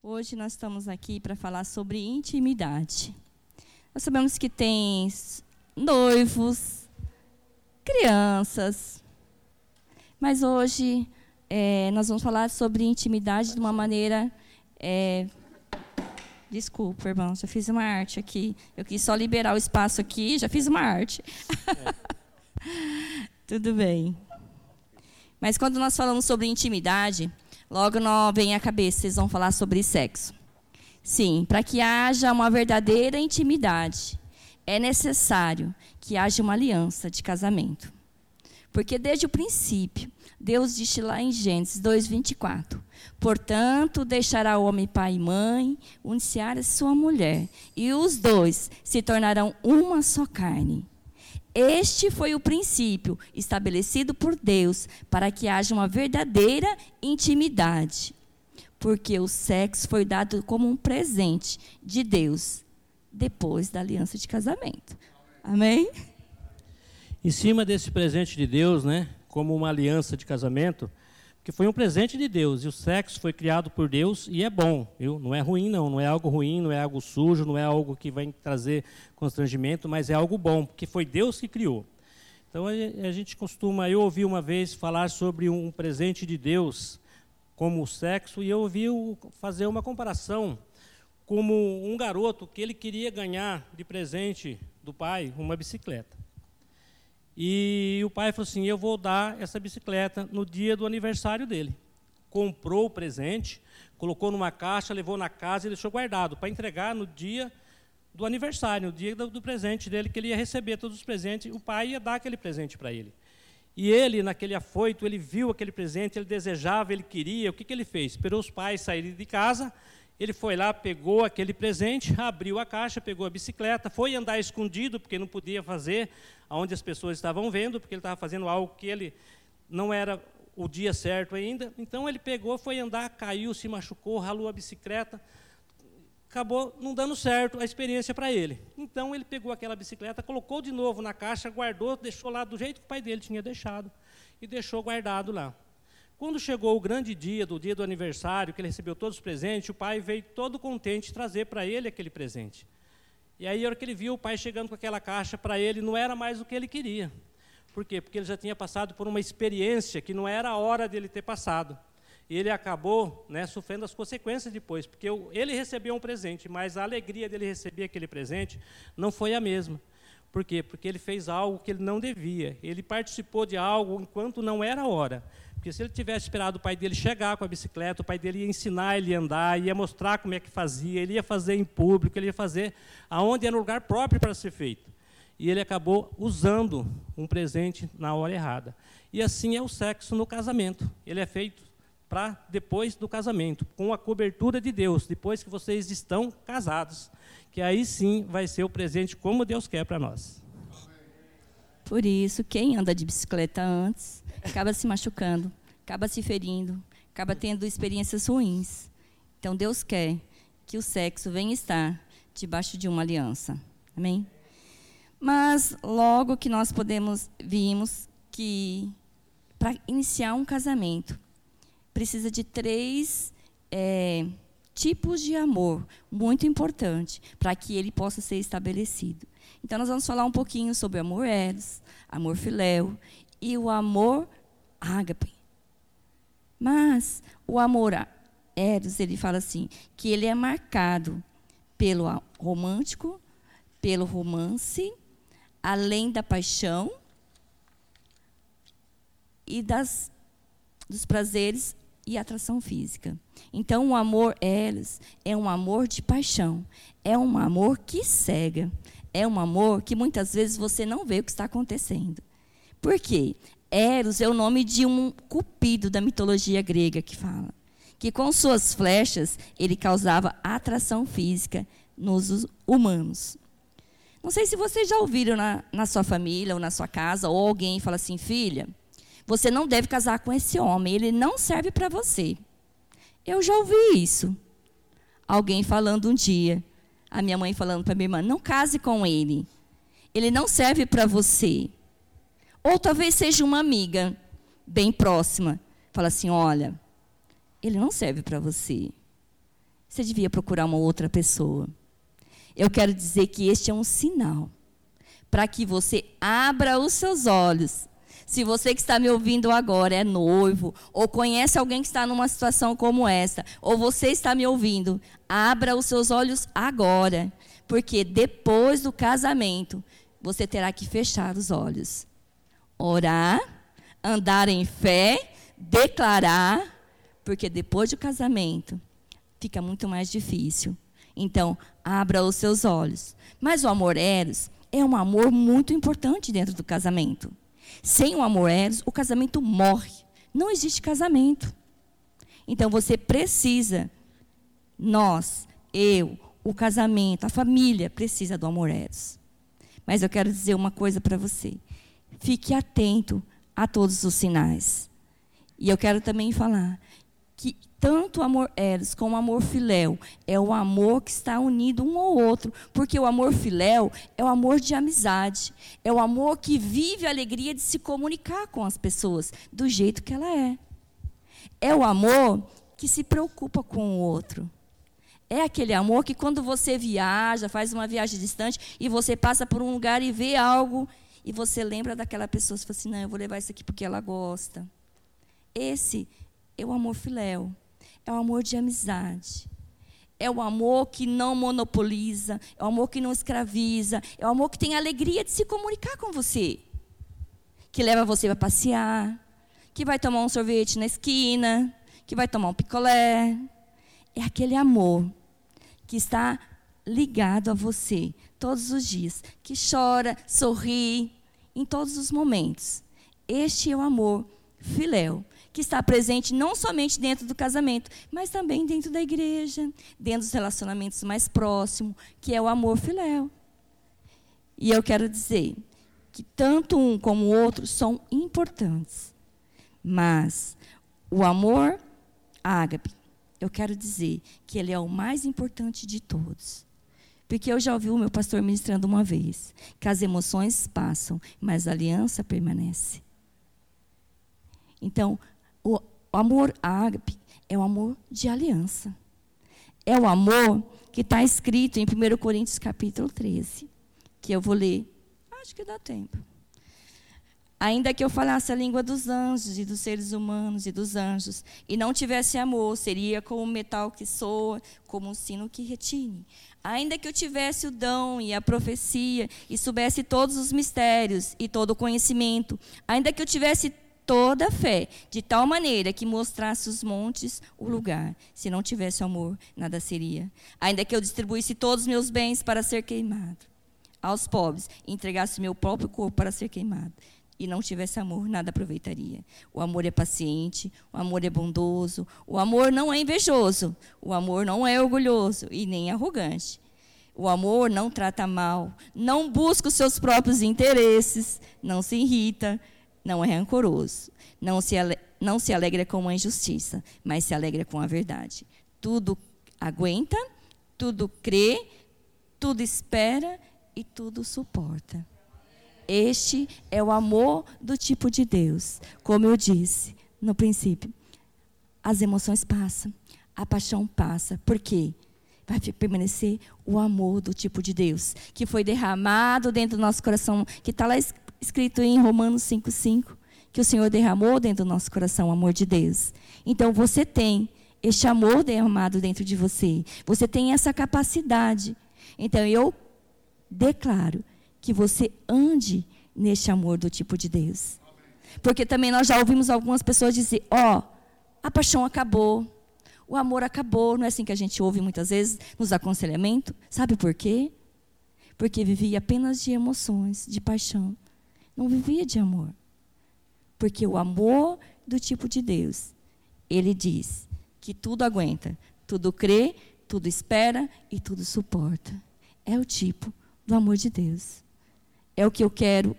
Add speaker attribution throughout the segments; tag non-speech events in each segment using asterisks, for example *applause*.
Speaker 1: Hoje nós estamos aqui para falar sobre intimidade. Nós sabemos que tem noivos, crianças, mas hoje é, nós vamos falar sobre intimidade de uma maneira. É, desculpa, irmão, já fiz uma arte aqui. Eu quis só liberar o espaço aqui, já fiz uma arte. *laughs* Tudo bem. Mas quando nós falamos sobre intimidade, Logo não vem à cabeça, vocês vão falar sobre sexo. Sim, para que haja uma verdadeira intimidade, é necessário que haja uma aliança de casamento. Porque desde o princípio, Deus disse lá em Gênesis 2:24: Portanto, deixará o homem pai e mãe, a sua mulher, e os dois se tornarão uma só carne. Este foi o princípio estabelecido por Deus para que haja uma verdadeira intimidade. Porque o sexo foi dado como um presente de Deus depois da aliança de casamento. Amém?
Speaker 2: Em cima desse presente de Deus, né, como uma aliança de casamento, que foi um presente de Deus e o sexo foi criado por Deus e é bom, viu? Não é ruim não, não é algo ruim, não é algo sujo, não é algo que vai trazer constrangimento, mas é algo bom, porque foi Deus que criou. Então a gente costuma, eu ouvi uma vez falar sobre um presente de Deus como o sexo e eu ouvi fazer uma comparação como um garoto que ele queria ganhar de presente do pai uma bicicleta. E o pai falou assim: Eu vou dar essa bicicleta no dia do aniversário dele. Comprou o presente, colocou numa caixa, levou na casa e deixou guardado para entregar no dia do aniversário, no dia do, do, presente dele, que ele ia receber todos os presentes. O pai ia dar aquele presente para ele. E ele, naquele afoito, ele viu aquele presente, ele desejava, ele queria. O que, que ele fez? Esperou os pais saírem de casa ele foi lá, pegou aquele presente, abriu a caixa, pegou a bicicleta, foi andar escondido, porque não podia fazer onde as pessoas estavam vendo, porque ele estava fazendo algo que ele não era o dia certo ainda. Então ele pegou, foi andar, caiu, se machucou, ralou a bicicleta, acabou não dando certo a experiência para ele. Então ele pegou aquela bicicleta, colocou de novo na caixa, guardou, deixou lá do jeito que o pai dele tinha deixado e deixou guardado lá. Quando chegou o grande dia, do dia do aniversário, que ele recebeu todos os presentes, o pai veio todo contente trazer para ele aquele presente. E aí, a hora que ele viu o pai chegando com aquela caixa para ele, não era mais o que ele queria. Por quê? Porque ele já tinha passado por uma experiência que não era a hora dele ter passado. E ele acabou né, sofrendo as consequências depois, porque ele recebeu um presente, mas a alegria dele receber aquele presente não foi a mesma. Por quê? Porque ele fez algo que ele não devia. Ele participou de algo enquanto não era hora. Porque se ele tivesse esperado o pai dele chegar com a bicicleta, o pai dele ia ensinar ele a andar, ia mostrar como é que fazia, ele ia fazer em público, ele ia fazer aonde era um lugar próprio para ser feito. E ele acabou usando um presente na hora errada. E assim é o sexo no casamento. Ele é feito para depois do casamento, com a cobertura de Deus, depois que vocês estão casados que aí sim vai ser o presente como Deus quer para nós.
Speaker 1: Por isso, quem anda de bicicleta antes acaba se machucando, acaba se ferindo, acaba tendo experiências ruins. Então Deus quer que o sexo venha estar debaixo de uma aliança. Amém? Mas logo que nós podemos vimos que para iniciar um casamento precisa de três é, tipos de amor, muito importante, para que ele possa ser estabelecido. Então, nós vamos falar um pouquinho sobre amor eros, amor filéu e o amor ágape. Mas o amor eros, ele fala assim, que ele é marcado pelo romântico, pelo romance, além da paixão e das, dos prazeres e atração física. Então, o amor eles é um amor de paixão, é um amor que cega, é um amor que muitas vezes você não vê o que está acontecendo. Por quê? Eros é o nome de um cupido da mitologia grega que fala que com suas flechas ele causava atração física nos humanos. Não sei se vocês já ouviram na, na sua família ou na sua casa, ou alguém fala assim, filha, você não deve casar com esse homem, ele não serve para você. Eu já ouvi isso. Alguém falando um dia, a minha mãe falando para minha irmã: não case com ele. Ele não serve para você. Ou talvez seja uma amiga bem próxima, fala assim: olha, ele não serve para você. você devia procurar uma outra pessoa. Eu quero dizer que este é um sinal para que você abra os seus olhos. Se você que está me ouvindo agora é noivo, ou conhece alguém que está numa situação como essa, ou você está me ouvindo, abra os seus olhos agora. Porque depois do casamento, você terá que fechar os olhos. Orar, andar em fé, declarar, porque depois do casamento fica muito mais difícil. Então, abra os seus olhos. Mas o amor eros é um amor muito importante dentro do casamento. Sem o amor eros, o casamento morre. Não existe casamento. Então você precisa, nós, eu, o casamento, a família precisa do amor eros. Mas eu quero dizer uma coisa para você. Fique atento a todos os sinais. E eu quero também falar que tanto o amor eros como o amor filéu é o amor que está unido um ao outro, porque o amor filéu é o amor de amizade, é o amor que vive a alegria de se comunicar com as pessoas do jeito que ela é. É o amor que se preocupa com o outro. É aquele amor que quando você viaja, faz uma viagem distante e você passa por um lugar e vê algo e você lembra daquela pessoa, você fala assim: "Não, eu vou levar isso aqui porque ela gosta". Esse é o amor filéu. É o amor de amizade. É o amor que não monopoliza, é o amor que não escraviza, é o amor que tem a alegria de se comunicar com você. Que leva você para passear, que vai tomar um sorvete na esquina, que vai tomar um picolé. É aquele amor que está ligado a você todos os dias, que chora, sorri em todos os momentos. Este é o amor filéu, que está presente não somente dentro do casamento, mas também dentro da igreja, dentro dos relacionamentos mais próximos, que é o amor filéu. E eu quero dizer que tanto um como o outro são importantes. Mas o amor ágape, eu quero dizer que ele é o mais importante de todos. Porque eu já ouvi o meu pastor ministrando uma vez que as emoções passam, mas a aliança permanece. Então, o amor ágape é o amor de aliança. É o amor que está escrito em 1 Coríntios capítulo 13, que eu vou ler. Acho que dá tempo. Ainda que eu falasse a língua dos anjos e dos seres humanos e dos anjos, e não tivesse amor, seria como um metal que soa, como um sino que retine. Ainda que eu tivesse o dom e a profecia, e soubesse todos os mistérios e todo o conhecimento, ainda que eu tivesse toda a fé, de tal maneira que mostrasse os montes o lugar. Se não tivesse amor, nada seria. Ainda que eu distribuísse todos os meus bens para ser queimado aos pobres, entregasse meu próprio corpo para ser queimado, e não tivesse amor, nada aproveitaria. O amor é paciente, o amor é bondoso, o amor não é invejoso, o amor não é orgulhoso e nem arrogante. O amor não trata mal, não busca os seus próprios interesses, não se irrita, não é rancoroso, não se, não se alegra com a injustiça, mas se alegra com a verdade. Tudo aguenta, tudo crê, tudo espera e tudo suporta. Este é o amor do tipo de Deus. Como eu disse no princípio, as emoções passam, a paixão passa. Por quê? Vai permanecer o amor do tipo de Deus, que foi derramado dentro do nosso coração, que está lá escrito em Romanos 5,5, que o Senhor derramou dentro do nosso coração o amor de Deus. Então você tem este amor derramado dentro de você. Você tem essa capacidade. Então eu declaro que você ande neste amor do tipo de Deus. Porque também nós já ouvimos algumas pessoas dizer: ó, oh, a paixão acabou, o amor acabou. Não é assim que a gente ouve muitas vezes nos aconselhamentos? Sabe por quê? Porque vivia apenas de emoções, de paixão não vivia de amor. Porque o amor do tipo de Deus, ele diz que tudo aguenta, tudo crê, tudo espera e tudo suporta. É o tipo do amor de Deus. É o que eu quero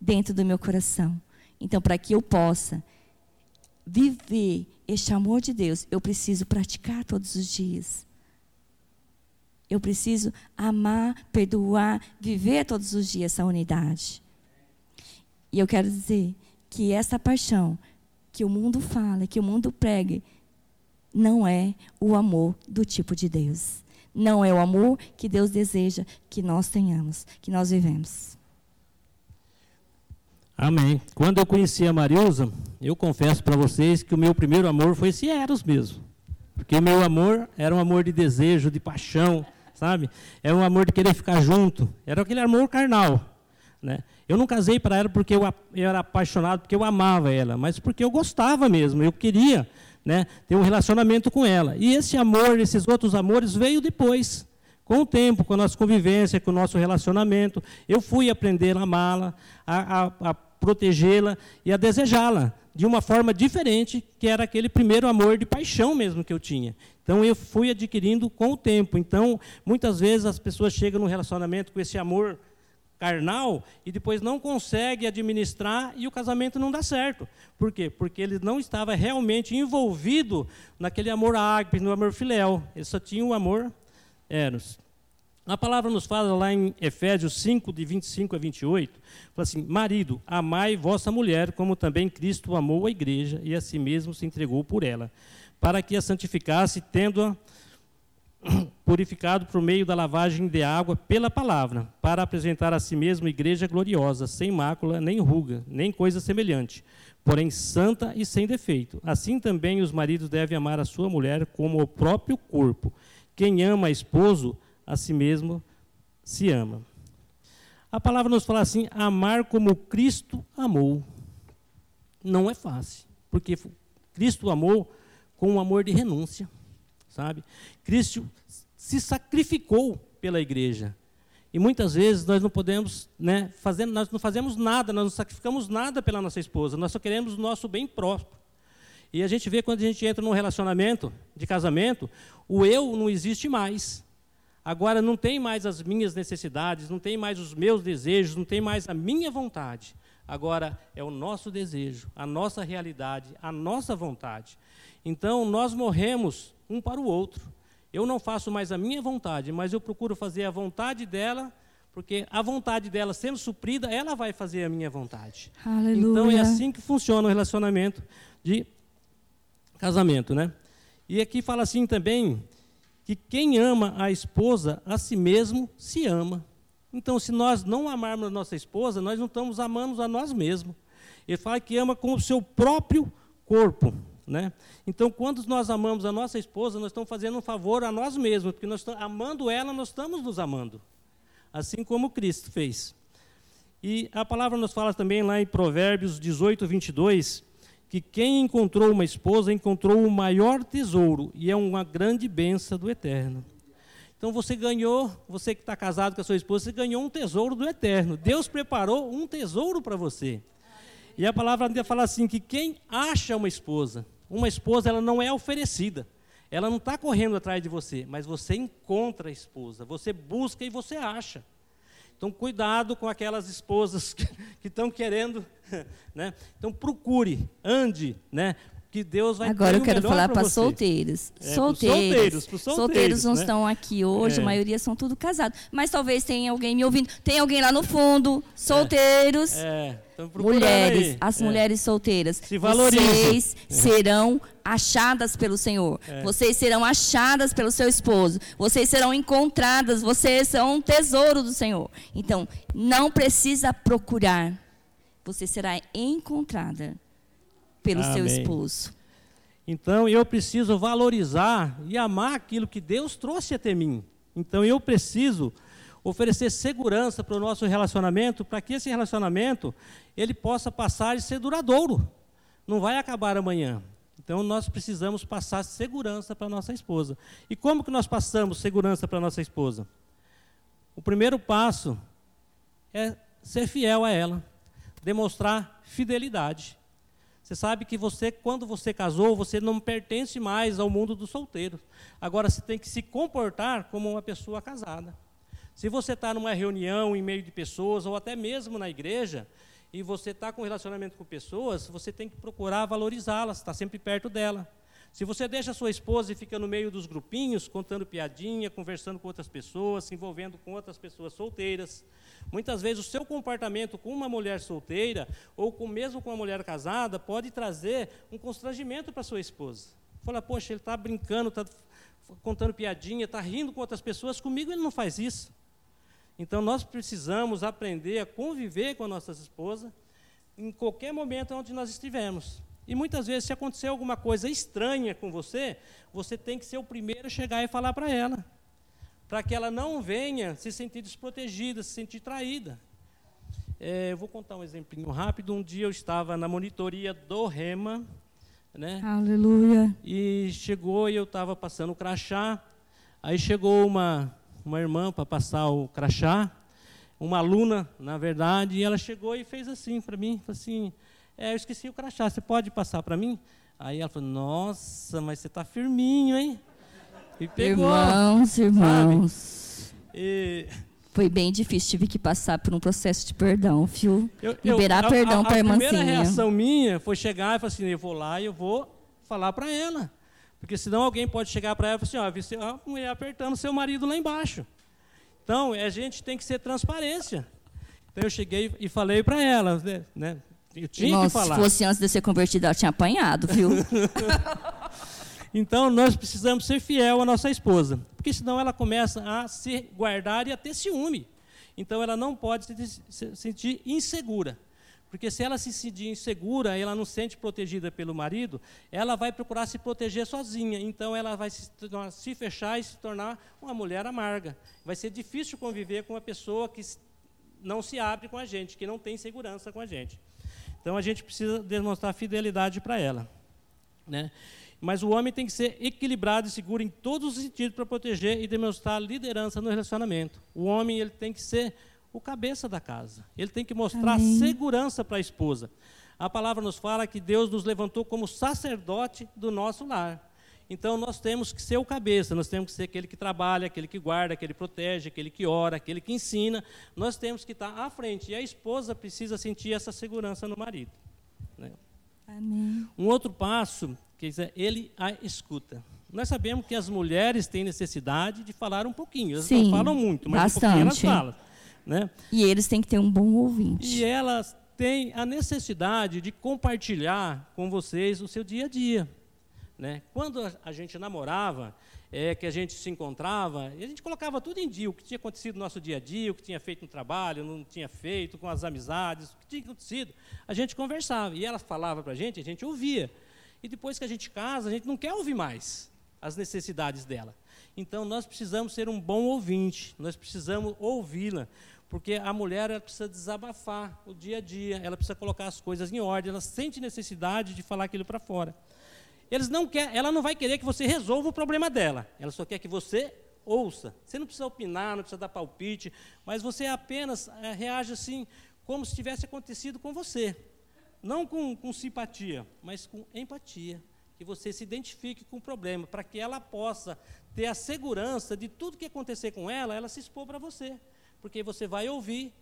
Speaker 1: dentro do meu coração. Então, para que eu possa viver este amor de Deus, eu preciso praticar todos os dias. Eu preciso amar, perdoar, viver todos os dias essa unidade. E eu quero dizer que essa paixão que o mundo fala, que o mundo prega, não é o amor do tipo de Deus. Não é o amor que Deus deseja que nós tenhamos, que nós vivemos.
Speaker 2: Amém. Quando eu conheci a Marilza, eu confesso para vocês que o meu primeiro amor foi esse Eros mesmo. Porque o meu amor era um amor de desejo, de paixão, sabe? Era um amor de querer ficar junto. Era aquele amor carnal. Né? Eu não casei para ela porque eu, eu, era apaixonado, porque eu amava ela, mas porque eu gostava mesmo, eu queria né, ter um relacionamento com ela. E esse amor, esses outros amores, veio depois. Com o tempo, com a nossa convivência, com o nosso relacionamento, eu fui aprender a amá-la, a, a, a protegê-la e a desejá-la de uma forma diferente, que era aquele primeiro amor de paixão mesmo que eu tinha. Então eu fui adquirindo com o tempo. Então, muitas vezes as pessoas chegam no relacionamento com esse amor carnal e depois não consegue administrar e o casamento não dá certo. Por quê? Porque ele não estava realmente envolvido naquele amor ágape, no amor filéu. Ele só tinha o amor eros. A palavra nos fala lá em Efésios 5, de 25 a 28, fala assim, marido, amai vossa mulher, como também Cristo amou a igreja e a si mesmo se entregou por ela, para que a santificasse, tendo-a *coughs* purificado por meio da lavagem de água pela palavra, para apresentar a si mesmo igreja gloriosa, sem mácula, nem ruga, nem coisa semelhante, porém santa e sem defeito. Assim também os maridos devem amar a sua mulher como o próprio corpo. Quem ama a esposo, a si mesmo se ama. A palavra nos fala assim: amar como Cristo amou. Não é fácil, porque Cristo amou com um amor de renúncia, sabe? Cristo se sacrificou pela igreja. E muitas vezes nós não podemos, né, fazer, nós não fazemos nada, nós não sacrificamos nada pela nossa esposa, nós só queremos o nosso bem próprio. E a gente vê quando a gente entra num relacionamento de casamento, o eu não existe mais. Agora não tem mais as minhas necessidades, não tem mais os meus desejos, não tem mais a minha vontade. Agora é o nosso desejo, a nossa realidade, a nossa vontade. Então nós morremos um para o outro. Eu não faço mais a minha vontade, mas eu procuro fazer a vontade dela, porque a vontade dela sendo suprida, ela vai fazer a minha vontade.
Speaker 1: Aleluia.
Speaker 2: Então é assim que funciona o relacionamento de casamento, né? E aqui fala assim também que quem ama a esposa, a si mesmo se ama. Então, se nós não amarmos a nossa esposa, nós não estamos amando a nós mesmos. Ele fala que ama com o seu próprio corpo. Né? Então, quando nós amamos a nossa esposa, nós estamos fazendo um favor a nós mesmos, porque nós estamos amando ela, nós estamos nos amando. Assim como Cristo fez. E a palavra nos fala também lá em Provérbios 18, 22, que quem encontrou uma esposa encontrou o maior tesouro e é uma grande benção do eterno. Então você ganhou, você que está casado com a sua esposa, você ganhou um tesouro do eterno. Deus preparou um tesouro para você. E a palavra ainda fala assim: que quem acha uma esposa, uma esposa ela não é oferecida, ela não está correndo atrás de você, mas você encontra a esposa, você busca e você acha. Então, cuidado com aquelas esposas *laughs* que estão querendo, *laughs* né? Então, procure, ande, né? Que Deus vai
Speaker 1: Agora eu quero falar para solteiros.
Speaker 2: É,
Speaker 1: solteiros.
Speaker 2: solteiros, pros solteiros,
Speaker 1: não
Speaker 2: né?
Speaker 1: estão aqui hoje,
Speaker 2: É.
Speaker 1: a maioria são tudo casados. Mas talvez tenha alguém me ouvindo. Tem alguém lá no fundo, solteiros.
Speaker 2: É, procurando
Speaker 1: Mulheres,
Speaker 2: aí.
Speaker 1: as
Speaker 2: É.
Speaker 1: mulheres solteiras,
Speaker 2: Se valorizem.
Speaker 1: vocês *laughs* serão achadas pelo Senhor.
Speaker 2: É.
Speaker 1: Vocês serão achadas pelo seu esposo. Vocês serão encontradas. Vocês são um tesouro do Senhor. Então, não precisa procurar. Você será encontrada pelo seu
Speaker 2: Amém.
Speaker 1: esposo.
Speaker 2: Então eu preciso valorizar e amar aquilo que Deus trouxe até mim. Então eu preciso oferecer segurança para o nosso relacionamento, para que esse relacionamento ele possa passar e ser duradouro. Não vai acabar amanhã. Então nós precisamos passar segurança para nossa esposa. E como que nós passamos segurança para nossa esposa? O primeiro passo é ser fiel a ela, demonstrar fidelidade. Você sabe que você, quando você casou, você não pertence mais ao mundo dos solteiros. Agora você tem que se comportar como uma pessoa casada. Se você está numa reunião em meio de pessoas, ou até mesmo na igreja, e você está com relacionamento com pessoas, você tem que procurar valorizá-las, estar sempre perto dela. Se você deixa a sua esposa e fica no meio dos grupinhos, contando piadinha, conversando com outras pessoas, se envolvendo com outras pessoas solteiras, muitas vezes o seu comportamento com uma mulher solteira, ou com, mesmo com uma mulher casada, pode trazer um constrangimento para sua esposa. Fala, poxa, ele está brincando, está contando piadinha, está rindo com outras pessoas, comigo ele não faz isso. Então nós precisamos aprender a conviver com as nossas esposas em qualquer momento onde nós estivermos. E muitas vezes, se acontecer alguma coisa estranha com você, você tem que ser o primeiro a chegar e falar para ela, para que ela não venha se sentir desprotegida, se sentir traída. É, eu vou contar um exemplinho rápido. Um dia eu estava na monitoria do REMA, né?
Speaker 1: Aleluia.
Speaker 2: E chegou e eu estava passando o crachá. Aí chegou uma, uma irmã para passar o crachá, uma aluna, na verdade, e ela chegou e fez assim para mim, assim, é, eu esqueci o crachá, você pode passar para mim? Aí ela falou, nossa, mas você está firminho, hein?
Speaker 1: E pegou. Irmãos, irmãos. E... Foi bem difícil, tive que passar por um processo de perdão, viu? Eu, Liberar eu, perdão para a irmãzinha. A
Speaker 2: primeira reação minha foi chegar e falar assim, eu vou lá e eu vou falar para ela. Porque senão alguém pode chegar para ela e falar assim, ó, a mulher apertando seu marido lá embaixo. Então, a gente tem que ser transparência. Então eu cheguei e falei para ela, né? Eu tinha Irmão, que falar.
Speaker 1: Se fosse antes de ser convertida, ela tinha apanhado, viu? *laughs*
Speaker 2: então nós precisamos ser fiel à nossa esposa, porque senão ela começa a se guardar e a ter ciúme. Então ela não pode se sentir insegura. Porque se ela se sentir insegura, ela não se sente protegida pelo marido, ela vai procurar se proteger sozinha. Então ela vai se, se fechar e se tornar uma mulher amarga. Vai ser difícil conviver com uma pessoa que não se abre com a gente, que não tem segurança com a gente. Então a gente precisa demonstrar fidelidade para ela. Né? Mas o homem tem que ser equilibrado e seguro em todos os sentidos para proteger e demonstrar liderança no relacionamento. O homem ele tem que ser o cabeça da casa. Ele tem que mostrar Amém. segurança para a esposa. A palavra nos fala que Deus nos levantou como sacerdote do nosso lar. Então nós temos que ser o cabeça, nós temos que ser aquele que trabalha, aquele que guarda, aquele que protege, aquele que ora, aquele que ensina. Nós temos que estar à frente. E a esposa precisa sentir essa segurança no marido. Né?
Speaker 1: Amém.
Speaker 2: Um outro passo, que é ele a escuta. Nós sabemos que as mulheres têm necessidade de falar um pouquinho. Elas Sim, não falam muito, mas bastante. um pouquinho elas falam. Né?
Speaker 1: E eles têm que ter um bom ouvinte.
Speaker 2: E elas têm a necessidade de compartilhar com vocês o seu dia a dia. Né? Quando a gente namorava, é, que a gente se encontrava, a gente colocava tudo em dia, o que tinha acontecido no nosso dia a dia, o que tinha feito no trabalho, não tinha feito, com as amizades, o que tinha acontecido. A gente conversava, e ela falava para a gente, a gente ouvia. E depois que a gente casa, a gente não quer ouvir mais as necessidades dela. Então, nós precisamos ser um bom ouvinte, nós precisamos ouvi-la, porque a mulher ela precisa desabafar o dia a dia, ela precisa colocar as coisas em ordem, ela sente necessidade de falar aquilo para fora. Eles não quer, ela não vai querer que você resolva o problema dela. Ela só quer que você ouça. Você não precisa opinar, não precisa dar palpite, mas você apenas é, reage assim, como se tivesse acontecido com você. Não com, com simpatia, mas com empatia. Que você se identifique com o problema, para que ela possa ter a segurança de tudo que acontecer com ela, ela se expor para você. Porque você vai ouvir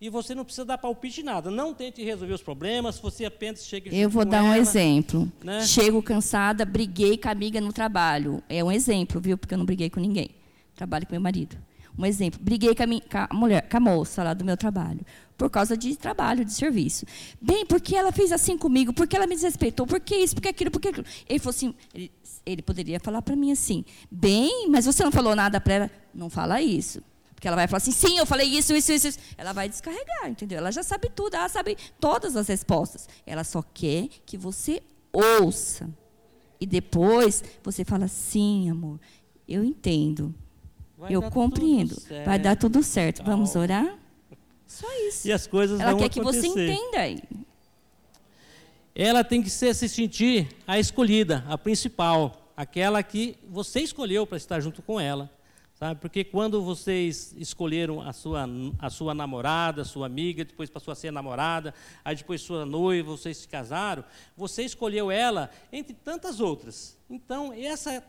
Speaker 2: e você não precisa dar palpite nada. Não tente resolver os problemas, você apenas chega
Speaker 1: Eu vou dar um exemplo. Né? Chego cansada, briguei com a amiga no trabalho. É um exemplo, viu? Porque eu não briguei com ninguém. Trabalho com meu marido. Um exemplo. Briguei com a, minha, com a mulher, com a moça lá do meu trabalho. Por causa de trabalho, de serviço. Bem, porque ela fez assim comigo? Porque ela me desrespeitou? Por que isso? Por que aquilo? Por que aquilo? Ele falou assim, ele, ele poderia falar para mim assim, bem, mas você não falou nada para ela? Não fala isso. Porque ela vai falar assim, sim, eu falei isso, isso, isso, isso. Ela vai descarregar, entendeu? Ela já sabe tudo, ela sabe todas as respostas. Ela só quer que você ouça. E depois você fala, sim, amor, eu entendo. Vai eu compreendo. Vai dar tudo certo. Vamos orar? Só isso.
Speaker 2: E as coisas
Speaker 1: Ela quer
Speaker 2: acontecer.
Speaker 1: que você entenda aí.
Speaker 2: Ela tem que ser, se sentir a escolhida, a principal, aquela que você escolheu para estar junto com ela. Sabe? Porque quando vocês escolheram a sua, a sua namorada, sua amiga, depois passou a ser namorada, aí depois sua noiva, vocês se casaram, você escolheu ela entre tantas outras. Então, essa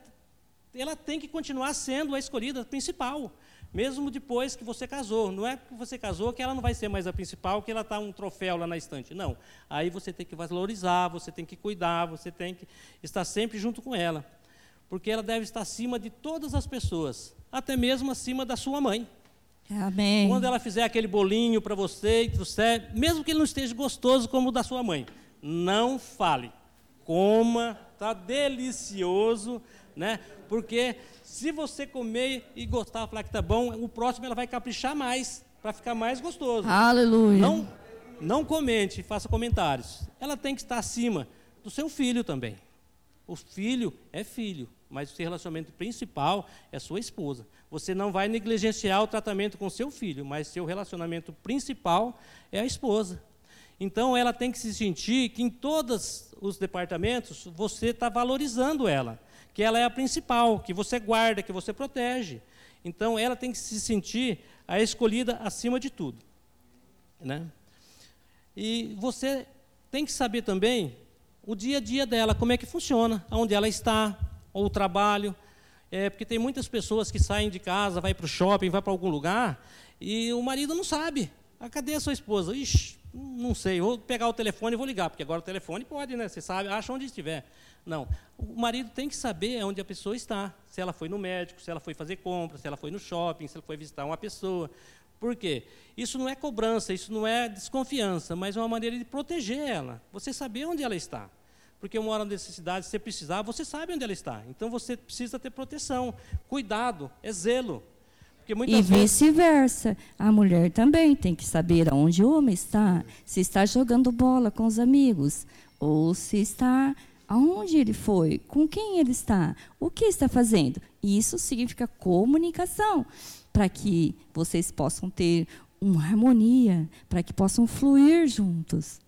Speaker 2: ela tem que continuar sendo a escolhida principal, mesmo depois que você casou. Não é que você casou que ela não vai ser mais a principal, que ela está um troféu lá na estante. Não. Aí você tem que valorizar, você tem que cuidar, você tem que estar sempre junto com ela. Porque ela deve estar acima de todas as pessoas até mesmo acima da sua mãe.
Speaker 1: Amém.
Speaker 2: Quando ela fizer aquele bolinho para você, mesmo que ele não esteja gostoso como o da sua mãe, não fale. Coma tá delicioso, né? Porque se você comer e gostar, falar que tá bom, o próximo ela vai caprichar mais para ficar mais gostoso.
Speaker 1: Aleluia.
Speaker 2: Não, não comente, faça comentários. Ela tem que estar acima do seu filho também. O filho é filho, mas o seu relacionamento principal é sua esposa. Você não vai negligenciar o tratamento com seu filho, mas seu relacionamento principal é a esposa. Então ela tem que se sentir que em todos os departamentos você está valorizando ela, que ela é a principal, que você guarda, que você protege. Então ela tem que se sentir a escolhida acima de tudo, né? E você tem que saber também o dia a dia dela, como é que funciona, onde ela está, ou o trabalho. É, porque tem muitas pessoas que saem de casa, vai para o shopping, vai para algum lugar, e o marido não sabe. Ah, cadê a sua esposa? Ixi, não sei, vou pegar o telefone e vou ligar, porque agora o telefone pode, né? Você sabe, acha onde estiver. Não. O marido tem que saber onde a pessoa está. Se ela foi no médico, se ela foi fazer compras, se ela foi no shopping, se ela foi visitar uma pessoa. Por quê? Isso não é cobrança, isso não é desconfiança, mas é uma maneira de proteger ela. Você saber onde ela está. Porque uma hora de necessidade, se você precisar, você sabe onde ela está. Então você precisa ter proteção, cuidado, é zelo.
Speaker 1: e vice-versa. A mulher também tem que saber onde o homem está. Se está jogando bola com os amigos, ou se está aonde ele foi, com quem ele está, o que está fazendo. Isso significa comunicação para que vocês possam ter uma harmonia, para que possam fluir juntos.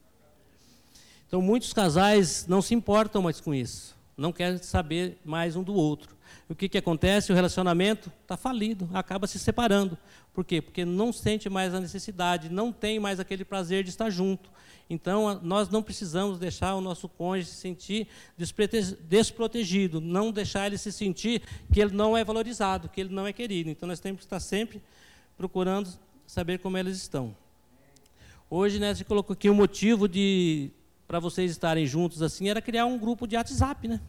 Speaker 2: Então, muitos casais não se importam mais com isso, não querem saber mais um do outro. O que, que acontece? O relacionamento está falido, acaba se separando. Por quê? Porque não sente mais a necessidade, não tem mais aquele prazer de estar junto. Então, nós não precisamos deixar o nosso cônjuge se sentir desprotegido, não deixar ele se sentir que ele não é valorizado, que ele não é querido. Então, nós temos que estar sempre procurando saber como eles estão. Hoje, né, você colocou aqui o motivo de para vocês estarem juntos assim era criar um grupo de WhatsApp, né?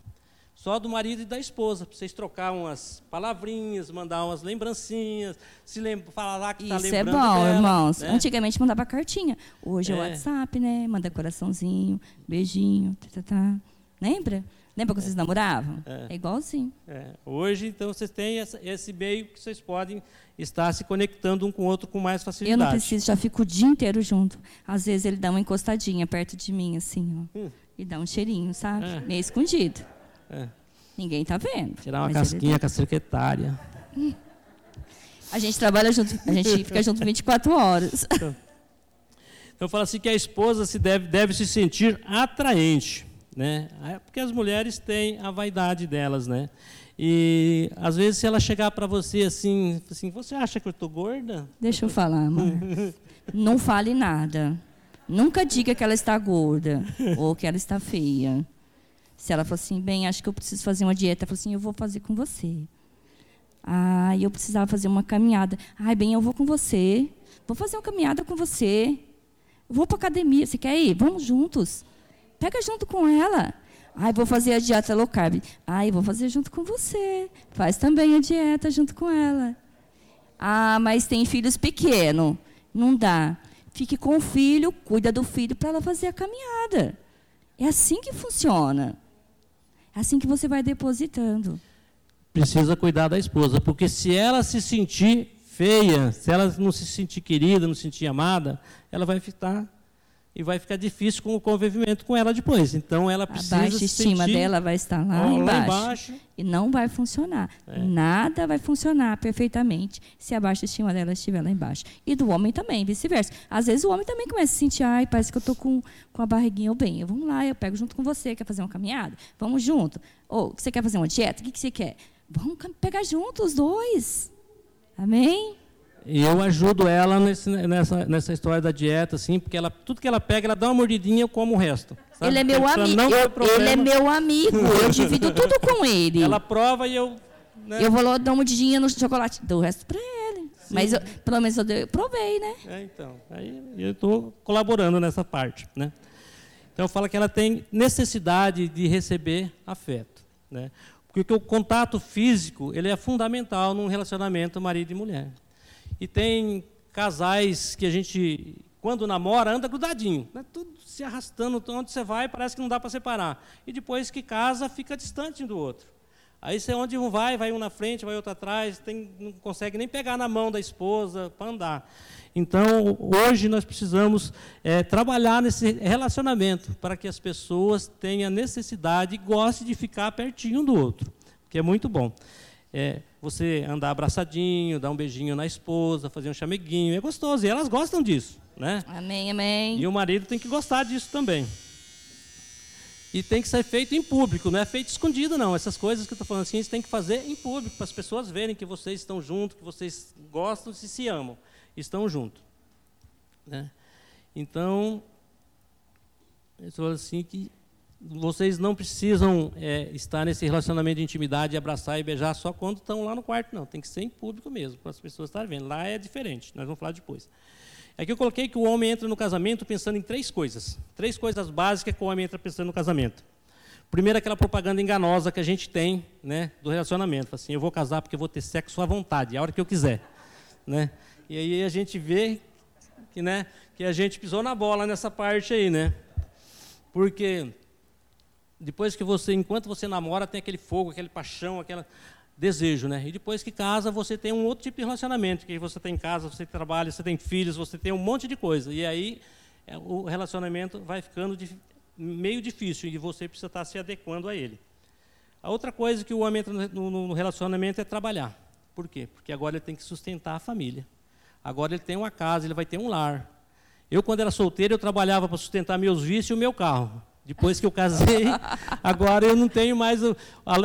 Speaker 2: só do marido e da esposa, para vocês trocar umas palavrinhas, mandar umas lembrancinhas, se lembra, falar que está lembrando
Speaker 1: Isso é bom,
Speaker 2: dela,
Speaker 1: irmãos.
Speaker 2: Né?
Speaker 1: Antigamente mandava cartinha, hoje é, é WhatsApp, né? Manda coraçãozinho, beijinho, tá, tá, tá. lembra? Lembra que vocês namoravam? É, é igualzinho.
Speaker 2: É. Hoje, então, vocês têm essa, esse meio que vocês podem estar se conectando um com o outro com mais facilidade.
Speaker 1: Eu não preciso, já fico o dia inteiro junto. Às vezes ele dá uma encostadinha perto de mim, assim, ó, hum. e dá um cheirinho, sabe? É. Meio escondido. É. Ninguém está vendo.
Speaker 2: Tirar uma casquinha com a secretária.
Speaker 1: A gente trabalha junto, a gente fica junto 24 horas.
Speaker 2: Então, então fala assim que a esposa se deve, deve se sentir atraente, né? Porque as mulheres têm a vaidade delas, né? E às vezes se ela chegar para você assim, assim, você acha que eu estou gorda?
Speaker 1: Deixa eu falar, amor. *laughs* Não fale nada. Nunca diga que ela está gorda ou que ela está feia. Se ela falou assim, bem, acho que eu preciso fazer uma dieta, assim, eu vou fazer com você. Ah, eu precisava fazer uma caminhada. Ai, bem, eu vou com você. Vou fazer uma caminhada com você. vou para academia. Você quer ir? Vamos juntos. Pega junto com ela. Ai, vou fazer a dieta low carb. Ai, vou fazer junto com você. Faz também a dieta junto com ela. Ah, mas tem filhos pequenos. Não dá. Fique com o filho, cuida do filho para ela fazer a caminhada. É assim que funciona. É assim que você vai depositando.
Speaker 2: Precisa cuidar da esposa, porque se ela se sentir feia, se ela não se sentir querida, não se sentir amada, ela vai ficar e vai ficar difícil com o convivimento com ela depois. Então ela precisa
Speaker 1: a baixa estima dela vai estar lá, embaixo, embaixo, e não vai funcionar. É. Nada vai funcionar perfeitamente se a baixa estima dela estiver lá embaixo. E do homem também, vice-versa. Às vezes o homem também começa a sentir, ai, parece que eu estou com, com a barriguinha ou bem. Vamos lá, eu pego junto com você, quer fazer uma caminhada? Vamos junto. Ou você quer fazer uma dieta? O que, que você quer? Vamos pegar juntos os dois. Amém?
Speaker 2: E eu ajudo ela nesse, nessa, nessa história da dieta, assim, porque ela, tudo que ela pega, ela dá uma mordidinha, eu como o resto.
Speaker 1: Sabe? Ele é meu amigo. Ele é meu amigo. Eu *laughs* divido tudo com ele.
Speaker 2: Ela prova e eu.
Speaker 1: Né? Eu vou lá dar uma mordidinha no chocolate, dou o resto para ele. Sim. Mas eu, pelo menos eu, eu provei, né?
Speaker 2: É, então. Aí eu estou colaborando nessa parte, né? Então fala que ela tem necessidade de receber afeto, né? Porque o contato físico ele é fundamental num relacionamento marido e mulher. E tem casais que a gente quando namora, anda grudadinho, né? tudo se arrastando, onde você vai parece que não dá para separar. E depois que casa, fica distante um do outro. Aí você onde um vai, vai um na frente, vai outro atrás, tem, não consegue nem pegar na mão da esposa para andar. Então, hoje nós precisamos é, trabalhar nesse relacionamento para que as pessoas tenham necessidade e gostem de ficar pertinho um do outro, que é muito bom. É, você andar abraçadinho, dar um beijinho na esposa, fazer um chameguinho, é gostoso, e elas gostam disso. Né?
Speaker 1: Amém, amém.
Speaker 2: E o marido tem que gostar disso também. E tem que ser feito em público, não é feito escondido, não. Essas coisas que eu estou falando assim, você tem que fazer em público, para as pessoas verem que vocês estão juntos, que vocês gostam e se amam, estão juntos. Né? Então, eu estou assim que vocês não precisam é, estar nesse relacionamento de intimidade, abraçar e beijar só quando estão lá no quarto, não. Tem que ser em público mesmo, para as pessoas estarem vendo. Lá é diferente, nós vamos falar depois. Aqui eu coloquei que o homem entra no casamento pensando em três coisas. Três coisas básicas que o homem entra pensando no casamento. Primeiro, aquela propaganda enganosa que a gente tem né, do relacionamento. Assim, eu vou casar porque eu vou ter sexo à vontade, a hora que eu quiser. Né? E aí a gente vê que, né, que a gente pisou na bola nessa parte aí. Né? Porque depois que você, enquanto você namora, tem aquele fogo, aquele paixão, aquela desejo, né? E depois que casa, você tem um outro tipo de relacionamento, que você tem casa, você trabalha, você tem filhos, você tem um monte de coisa. E aí é, o relacionamento vai ficando meio difícil e você precisa estar se adequando a ele. A outra coisa que o homem entra no, no relacionamento é trabalhar. Por quê? Porque agora ele tem que sustentar a família. Agora ele tem uma casa, ele vai ter um lar. Eu, quando era solteiro, eu trabalhava para sustentar meus vícios e o meu carro. Depois que eu casei, *laughs* agora eu não tenho mais. O,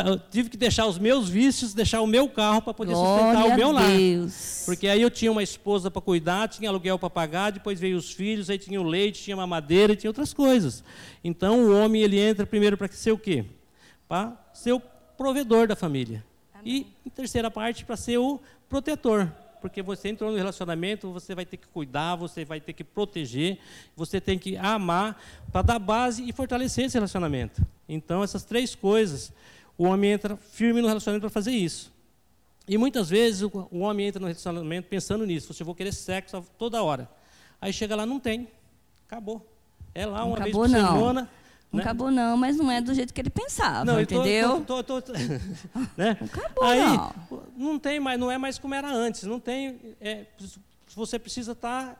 Speaker 2: eu tive que deixar os meus vícios, deixar o meu carro para poder Glória sustentar o meu lar. Deus. Porque aí eu tinha uma esposa para cuidar, tinha aluguel para pagar, depois veio os filhos, aí tinha o leite, tinha mamadeira e tinha outras coisas. Então o homem ele entra primeiro para ser o quê? Para ser o provedor da família. Amém. E em terceira parte para ser o protetor porque você entrou no relacionamento, você vai ter que cuidar, você vai ter que proteger, você tem que amar para dar base e fortalecer esse relacionamento. Então, essas três coisas, o homem entra firme no relacionamento para fazer isso. E muitas vezes o homem entra no relacionamento pensando nisso, você vou querer sexo toda hora. Aí chega lá, não tem. Acabou. É lá uma
Speaker 1: acabou,
Speaker 2: vez por
Speaker 1: não.
Speaker 2: semana.
Speaker 1: Não né? acabou não, mas não é do jeito que ele pensava, não, entendeu?
Speaker 2: Tô, tô, tô, *laughs*
Speaker 1: né? Não acabou
Speaker 2: Aí,
Speaker 1: não.
Speaker 2: não tem mais, não é mais como era antes. Não tem, é, você precisa estar tá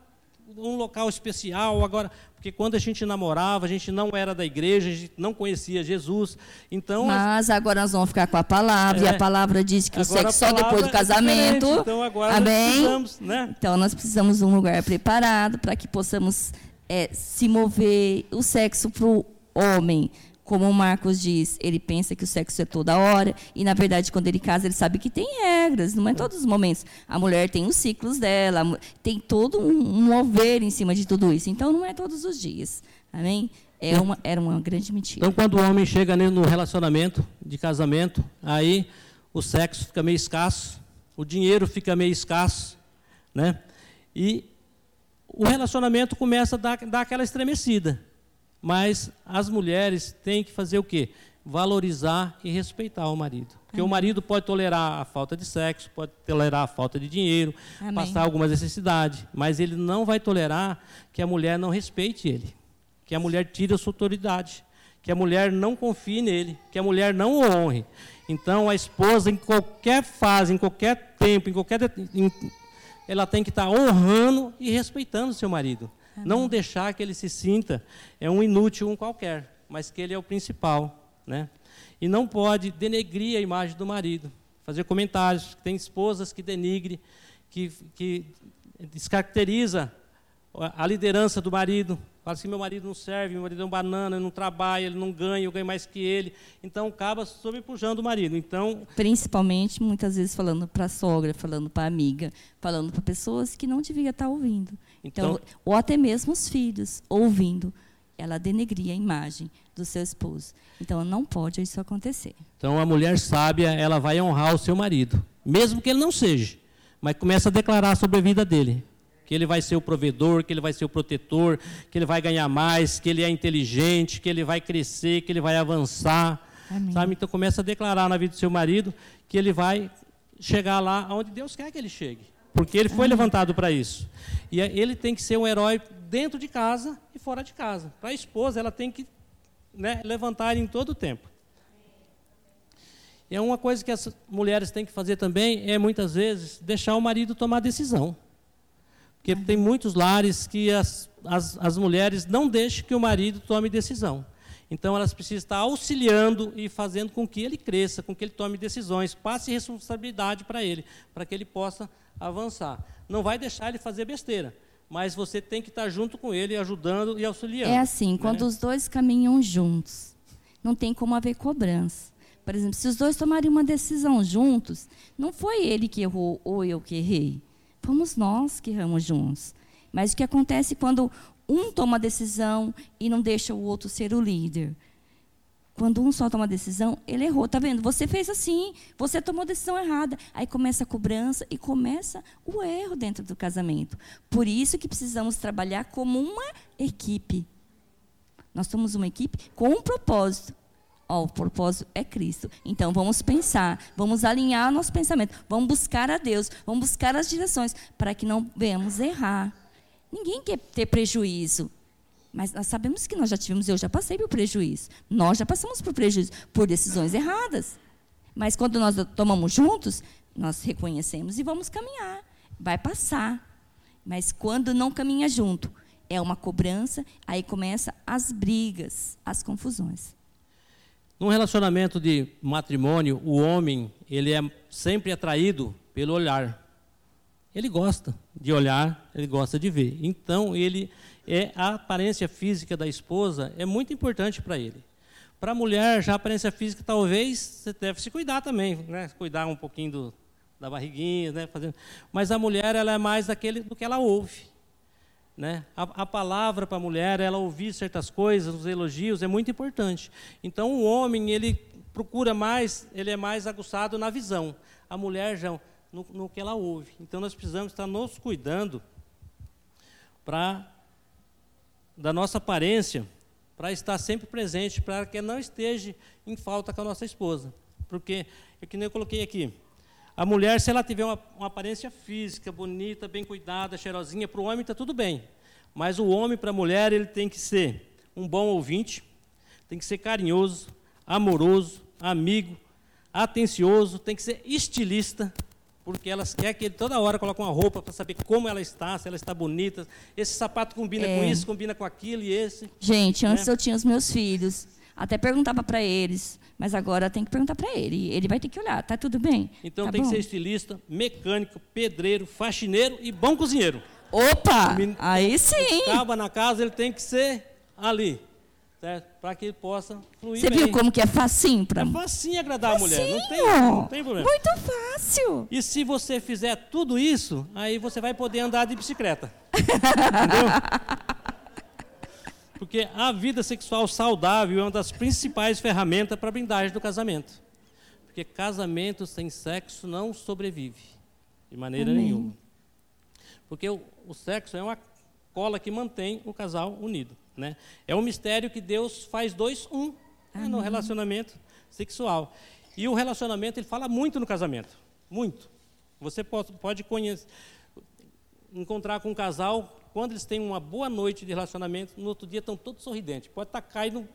Speaker 2: um local especial agora, porque quando a gente namorava, a gente não era da igreja, a gente não conhecia Jesus. Então,
Speaker 1: mas agora nós vamos ficar com a palavra, é, e a palavra diz que o sexo só depois do é casamento. É
Speaker 2: então agora
Speaker 1: Amém?
Speaker 2: nós precisamos, né?
Speaker 1: Então nós precisamos de um lugar preparado para que possamos é, se mover o sexo para o homem, como o Marcos diz, ele pensa que o sexo é toda hora, e na verdade, quando ele casa, ele sabe que tem regras, não é todos os momentos. A mulher tem os ciclos dela, tem todo um mover em cima de tudo isso. Então, não é todos os dias. Amém? É uma, era uma grande mentira.
Speaker 2: Então, quando o homem chega no relacionamento de casamento, aí o sexo fica meio escasso, o dinheiro fica meio escasso, né? E o relacionamento começa a dar, dar aquela estremecida. Mas as mulheres têm que fazer o quê? Valorizar e respeitar o marido. Porque Amém. o marido pode tolerar a falta de sexo, pode tolerar a falta de dinheiro, Amém. passar alguma necessidade, mas ele não vai tolerar que a mulher não respeite ele, que a mulher tire a sua autoridade, que a mulher não confie nele, que a mulher não o honre. Então, a esposa, em qualquer fase, em qualquer tempo, em qualquer. ela tem que estar honrando e respeitando o seu marido. Não deixar que ele se sinta é um inútil, um qualquer, mas que ele é o principal. Né? E não pode denegrir a imagem do marido, fazer comentários. Tem esposas que denigre, que, que descaracteriza a liderança do marido. Fala assim, meu marido não serve, meu marido é um banana, ele não trabalha, ele não ganha, eu ganho mais que ele. Então, acaba sobrepujando o marido. Então,
Speaker 1: Principalmente, muitas vezes, falando para a sogra, falando para a amiga, falando para pessoas que não devia estar ouvindo. Então, então, ou até mesmo os filhos ouvindo, ela denegria a imagem do seu esposo. Então, não pode isso acontecer.
Speaker 2: Então, a mulher sábia, ela vai honrar o seu marido, mesmo que ele não seja, mas começa a declarar sobre a vida dele. Que ele vai ser o provedor, que ele vai ser o protetor, que ele vai ganhar mais, que ele é inteligente, que ele vai crescer, que ele vai avançar. Amém. Sabe? Então começa a declarar na vida do seu marido que ele vai chegar lá onde Deus quer que ele chegue. Porque ele foi levantado para isso. E ele tem que ser um herói dentro de casa e fora de casa. Para a esposa, ela tem que né, levantar em todo o tempo. E é uma coisa que as mulheres têm que fazer também é muitas vezes deixar o marido tomar decisão. Porque tem muitos lares que as, as, as mulheres não deixam que o marido tome decisão. Então elas precisam estar auxiliando e fazendo com que ele cresça, com que ele tome decisões, passe responsabilidade para ele, para que ele possa avançar. Não vai deixar ele fazer besteira, mas você tem que estar junto com ele, ajudando e auxiliando.
Speaker 1: É assim, né? quando os dois caminham juntos, não tem como haver cobrança. Por exemplo, se os dois tomarem uma decisão juntos, não foi ele que errou ou eu que errei. Fomos nós que erramos juntos. Mas o que acontece quando um toma a decisão e não deixa o outro ser o líder? Quando um só toma a decisão, ele errou. Tá vendo? Você fez assim, você tomou a decisão errada. Aí começa a cobrança e começa o erro dentro do casamento. Por isso que precisamos trabalhar como uma equipe. Nós somos uma equipe com um propósito. O propósito é Cristo. Então vamos pensar, vamos alinhar nosso pensamento, vamos buscar a Deus, vamos buscar as direções para que não venhamos errar. Ninguém quer ter prejuízo. Mas nós sabemos que nós já tivemos, eu já passei por prejuízo. Nós já passamos por prejuízo, por decisões erradas. Mas quando nós tomamos juntos, nós reconhecemos e vamos caminhar. Vai passar. Mas quando não caminha junto, é uma cobrança, aí começa as brigas, as confusões.
Speaker 2: Num relacionamento de matrimônio, o homem ele é sempre atraído pelo olhar. Ele gosta de olhar, ele gosta de ver. Então ele é a aparência física da esposa é muito importante para ele. Para a mulher, já a aparência física talvez você deve se cuidar também, né? Cuidar um pouquinho do, da barriguinha, né? Fazendo. Mas a mulher ela é mais daquele do que ela ouve. Né? A, a palavra para a mulher, ela ouvir certas coisas, os elogios, é muito importante. Então, o homem, ele procura mais, ele é mais aguçado na visão. A mulher já no, no que ela ouve. Então, nós precisamos estar nos cuidando para da nossa aparência, para estar sempre presente, para que não esteja em falta com a nossa esposa. Porque, é que nem eu coloquei aqui, a mulher, se ela tiver uma, uma aparência física bonita, bem cuidada, cheirosinha, para o homem está tudo bem. Mas o homem, para a mulher, ele tem que ser um bom ouvinte, tem que ser carinhoso, amoroso, amigo, atencioso, tem que ser estilista, porque elas querem que ele toda hora coloque uma roupa para saber como ela está, se ela está bonita. Esse sapato combina é. com isso, combina com aquilo e esse.
Speaker 1: Gente, antes né? eu tinha os meus filhos. Até perguntava para eles, mas agora tem que perguntar para ele. Ele vai ter que olhar, tá tudo bem?
Speaker 2: Então
Speaker 1: tá
Speaker 2: tem
Speaker 1: bom?
Speaker 2: que ser estilista, mecânico, pedreiro, faxineiro e bom cozinheiro.
Speaker 1: Opa! Aí sim!
Speaker 2: Acaba na casa, ele tem que ser ali. Para que possa fluir
Speaker 1: Você
Speaker 2: bem.
Speaker 1: viu como que é facinho para
Speaker 2: É facinho agradar facinho. a mulher, não tem, não tem problema.
Speaker 1: Muito fácil.
Speaker 2: E se você fizer tudo isso, aí você vai poder andar de bicicleta. Entendeu? *laughs* Porque a vida sexual saudável é uma das principais ferramentas para a blindagem do casamento. Porque casamento sem sexo não sobrevive, de maneira Amém. nenhuma. Porque o, o, sexo é uma cola que mantém o casal unido. Né? É um mistério que Deus faz dois um né, no relacionamento sexual. E o relacionamento, ele fala muito no casamento. Muito. Você pode, pode conhecer, encontrar com um casal quando eles têm uma boa noite de relacionamento, no outro dia estão todos sorridentes. Pode estar caindo,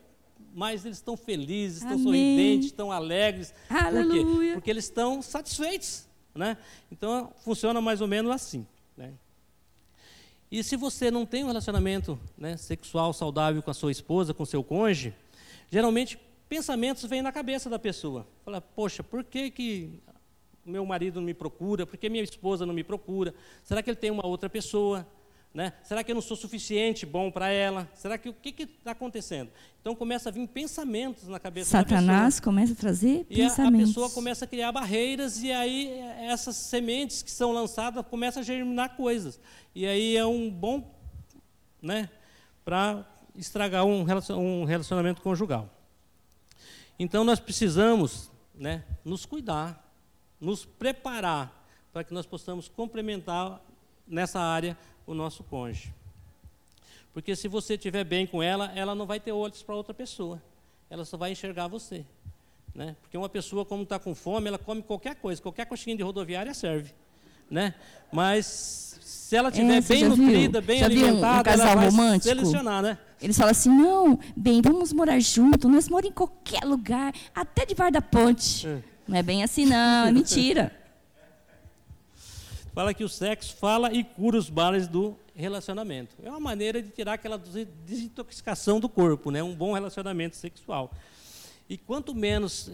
Speaker 2: mas eles estão felizes, estão Amém. sorridentes, estão alegres.
Speaker 1: Aleluia.
Speaker 2: Por quê? Porque eles estão satisfeitos. Né? Então, funciona mais ou menos assim. Né? E se você não tem um relacionamento né, sexual saudável com a sua esposa, com seu cônjuge, geralmente pensamentos vêm na cabeça da pessoa. Fala, poxa, por que, que meu marido não me procura? Por que minha esposa não me procura? Será que ele tem uma outra pessoa? Né? Será que eu não sou suficiente bom para ela? Será que o que está acontecendo? Então começa a vir pensamentos na cabeça
Speaker 1: Satanás
Speaker 2: da pessoa.
Speaker 1: começa a trazer
Speaker 2: e
Speaker 1: pensamentos.
Speaker 2: E a, pessoa começa a criar barreiras e aí essas sementes que são lançadas começam a germinar coisas. E aí é um bom, né, para estragar um relacionamento conjugal. Então nós precisamos, né, nos cuidar, nos preparar para que nós possamos complementar nessa área o nosso cônjuge. Porque se você estiver bem com ela, ela não vai ter olhos para outra pessoa. Ela só vai enxergar você. Né? Porque uma pessoa, como está com fome, ela come qualquer coisa, qualquer coxinha de rodoviária serve. né? Mas se ela estiver
Speaker 1: É,
Speaker 2: bem
Speaker 1: já viu?
Speaker 2: nutrida, bem
Speaker 1: Já viu um- um
Speaker 2: alimentada, ela
Speaker 1: casal
Speaker 2: vai
Speaker 1: romântico?
Speaker 2: selecionar, né?
Speaker 1: Eles falam assim: não, bem, vamos morar junto, nós moramos em qualquer lugar, até debaixo da ponte.
Speaker 2: É.
Speaker 1: Não é bem assim, não, é mentira. *laughs*
Speaker 2: Fala que o sexo fala e cura os males do relacionamento. É uma maneira de tirar aquela des- desintoxicação do corpo, né? Um bom relacionamento sexual. E quanto menos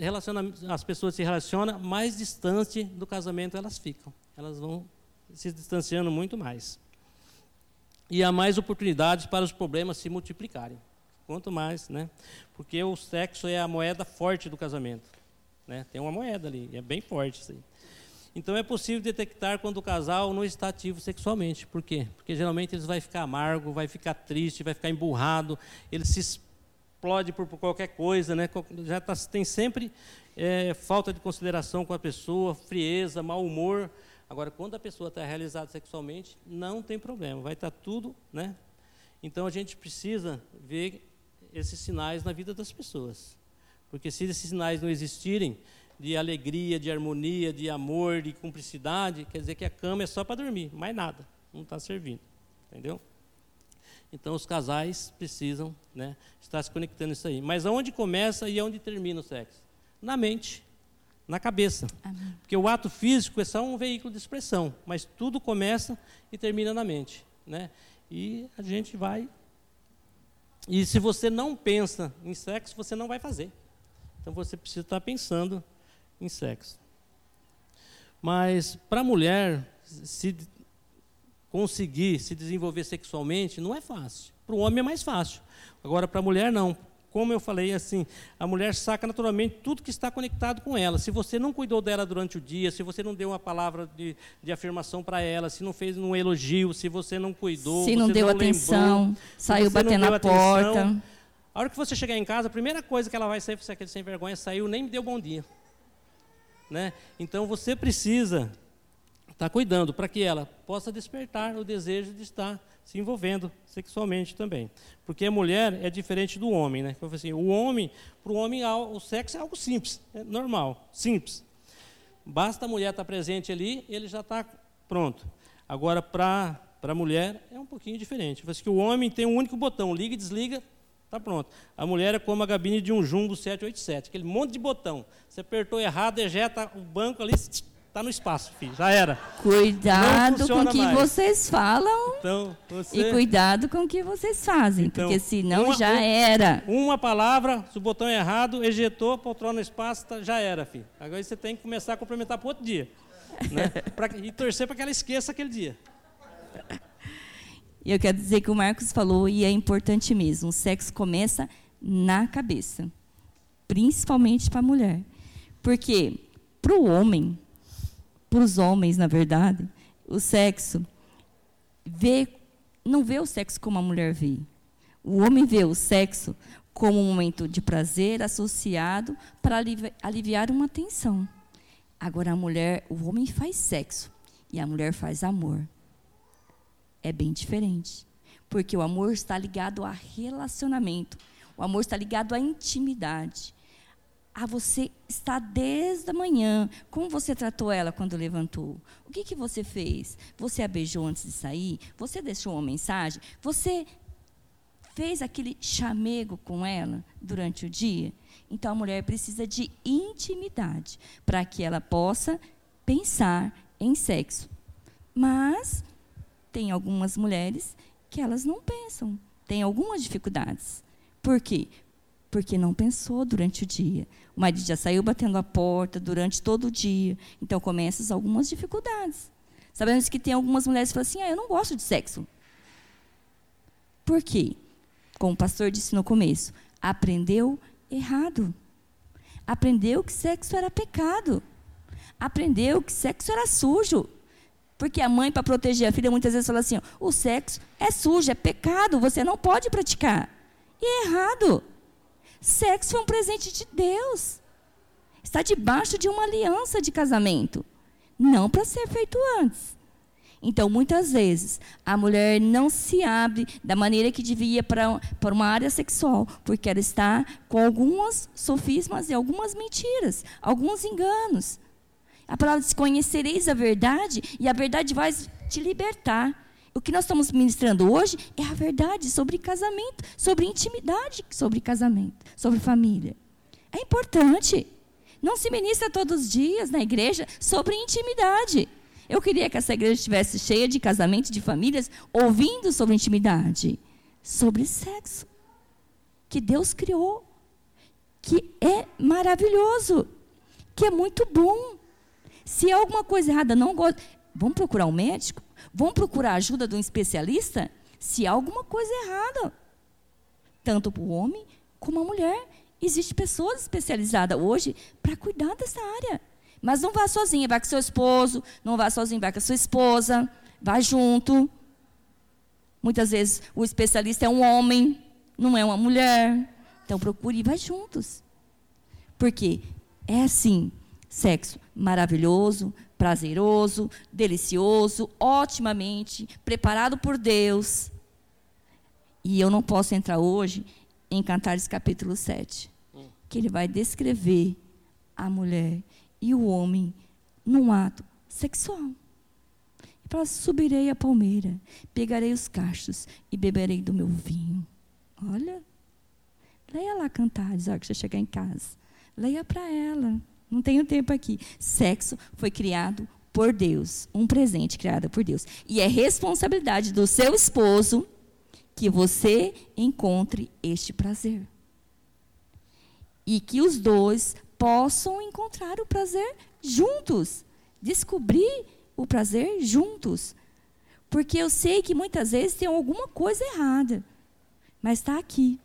Speaker 2: as pessoas se relacionam, mais distante do casamento elas ficam. Elas vão se distanciando muito mais. E há mais oportunidades para os problemas se multiplicarem. Quanto mais, né? Porque o sexo é a moeda forte do casamento. Né? Tem uma moeda ali, é bem forte isso aí. Então é possível detectar quando o casal não está ativo sexualmente. Por quê? Porque geralmente eles vai ficar amargo, vai ficar triste, vai ficar emburrado, ele se explode por, qualquer coisa, né? Já tá, tem sempre é, falta de consideração com a pessoa, frieza, mau humor. Agora, quando a pessoa está realizada sexualmente, não tem problema, vai estar tudo, né? Então a gente precisa ver esses sinais na vida das pessoas. Porque se esses sinais não existirem, de alegria, de harmonia, de amor, de cumplicidade, quer dizer que a cama é só para dormir, mais nada, não está servindo. Entendeu? Então os casais precisam né, estar se conectando isso aí. Mas aonde começa e aonde termina o sexo? Na mente, na cabeça.
Speaker 1: Amém.
Speaker 2: Porque o ato físico é só um veículo de expressão, mas tudo começa e termina na mente. Né? E a gente vai. E se você não pensa em sexo, você não vai fazer. Então você precisa estar pensando em sexo. Mas para a mulher se conseguir se desenvolver sexualmente não é fácil. Para o homem é mais fácil. Agora para a mulher não. Como eu falei assim, a mulher saca naturalmente tudo que está conectado com ela. Se você não cuidou dela durante o dia, se você não deu uma palavra de, de afirmação para ela, se não fez um elogio, se você não cuidou,
Speaker 1: Se não deu
Speaker 2: lembrou,
Speaker 1: atenção, saiu
Speaker 2: você não
Speaker 1: batendo na
Speaker 2: atenção,
Speaker 1: porta.
Speaker 2: a hora que você chegar em casa, a primeira coisa que ela vai sair, você aquele sem vergonha, saiu, nem me deu bom dia. Né? Então você precisa estar cuidando para que ela possa despertar o desejo de estar se envolvendo sexualmente também. Porque a mulher é diferente do homem. Né? Falei Assim, o homem, para o homem, o sexo é algo simples, é normal, simples. Basta a mulher estar presente ali, ele já está pronto. Agora, para a mulher, é um pouquinho diferente. Assim, o homem tem um único botão, liga e desliga, Está pronto. A mulher é como a gabine de um Jumbo 787, aquele monte de botão. Você apertou errado, ejeta o banco ali, está no espaço, filho. Já era.
Speaker 1: Cuidado com o que
Speaker 2: mais.
Speaker 1: vocês falam
Speaker 2: Então, você.
Speaker 1: e cuidado com o que vocês fazem,
Speaker 2: Então,
Speaker 1: porque senão
Speaker 2: uma-
Speaker 1: já
Speaker 2: um-
Speaker 1: era.
Speaker 2: Uma palavra, se o botão é errado, ejetou, poltrona no espaço, tá- já era, filho. Agora você tem que começar a complementar para outro dia. Né? *laughs* Pra- e torcer para que ela esqueça aquele dia.
Speaker 1: E eu quero dizer que o Marcos falou, e é importante mesmo: o sexo começa na cabeça, principalmente para a mulher. Porque para o homem, para os homens, na verdade, o sexo vê, não vê o sexo como a mulher vê. O homem vê o sexo como um momento de prazer associado para alivi- aliviar uma tensão. Agora a mulher, o homem faz sexo e a mulher faz amor é bem diferente. Porque o amor está ligado a relacionamento. O amor está ligado à intimidade. A você estar desde a manhã. Como você tratou ela quando levantou? O que, que você fez? Você a beijou antes de sair? Você deixou uma mensagem? Você fez aquele chamego com ela durante o dia? Então a mulher precisa de intimidade para que ela possa pensar em sexo. Mas tem algumas mulheres que elas não pensam, tem algumas dificuldades. Por quê? Porque não pensou durante o dia. O marido já saiu batendo a porta durante todo o dia. Então começam algumas dificuldades. Sabemos que tem algumas mulheres que falam assim: ah, eu não gosto de sexo. Por quê? Como o pastor disse no começo, aprendeu errado. Aprendeu que sexo era pecado. Aprendeu que sexo era sujo. Porque a mãe, para proteger a filha, muitas vezes fala assim: o sexo é sujo, é pecado, você não pode praticar. E é errado. Sexo é um presente de Deus. Está debaixo de uma aliança de casamento. Não para ser feito antes. Então, muitas vezes, a mulher não se abre da maneira que devia para, para uma área sexual, porque ela está com algumas sofismas e algumas mentiras, alguns enganos. A palavra diz: conhecereis a verdade e a verdade vai te libertar. O que nós estamos ministrando hoje é a verdade sobre casamento, sobre intimidade, sobre casamento, sobre família. É importante. Não se ministra todos os dias na igreja sobre intimidade. Eu queria que essa igreja estivesse cheia de casamentos, de famílias, ouvindo sobre intimidade, sobre sexo, que Deus criou, que é maravilhoso, que é muito bom. Se alguma coisa errada não gosta, vamos procurar um médico, vamos procurar a ajuda de um especialista. Se há alguma coisa errada, tanto para o homem como a mulher, existe pessoas especializadas hoje para cuidar dessa área. Mas não vá sozinha, vá com seu esposo, não vá sozinho, vá com a sua esposa, vá junto. Muitas vezes o especialista é um homem, não é uma mulher. Então procure e vá juntos. Porque é assim, sexo maravilhoso, prazeroso, delicioso, otimamente preparado por Deus. E eu não posso entrar hoje em Cantares capítulo 7, que ele vai descrever a mulher e o homem num ato sexual. Fala: subirei a palmeira, pegarei os cachos e beberei do meu vinho. Olha, leia lá Cantares, a hora que você chegar em casa. Leia para ela. Não tenho tempo aqui. Sexo foi criado por Deus, um presente criado por Deus. E é responsabilidade do seu esposo que você encontre este prazer. E que os dois possam encontrar o prazer juntos, descobrir o prazer juntos. Porque eu sei que muitas vezes tem alguma coisa errada, mas está aqui.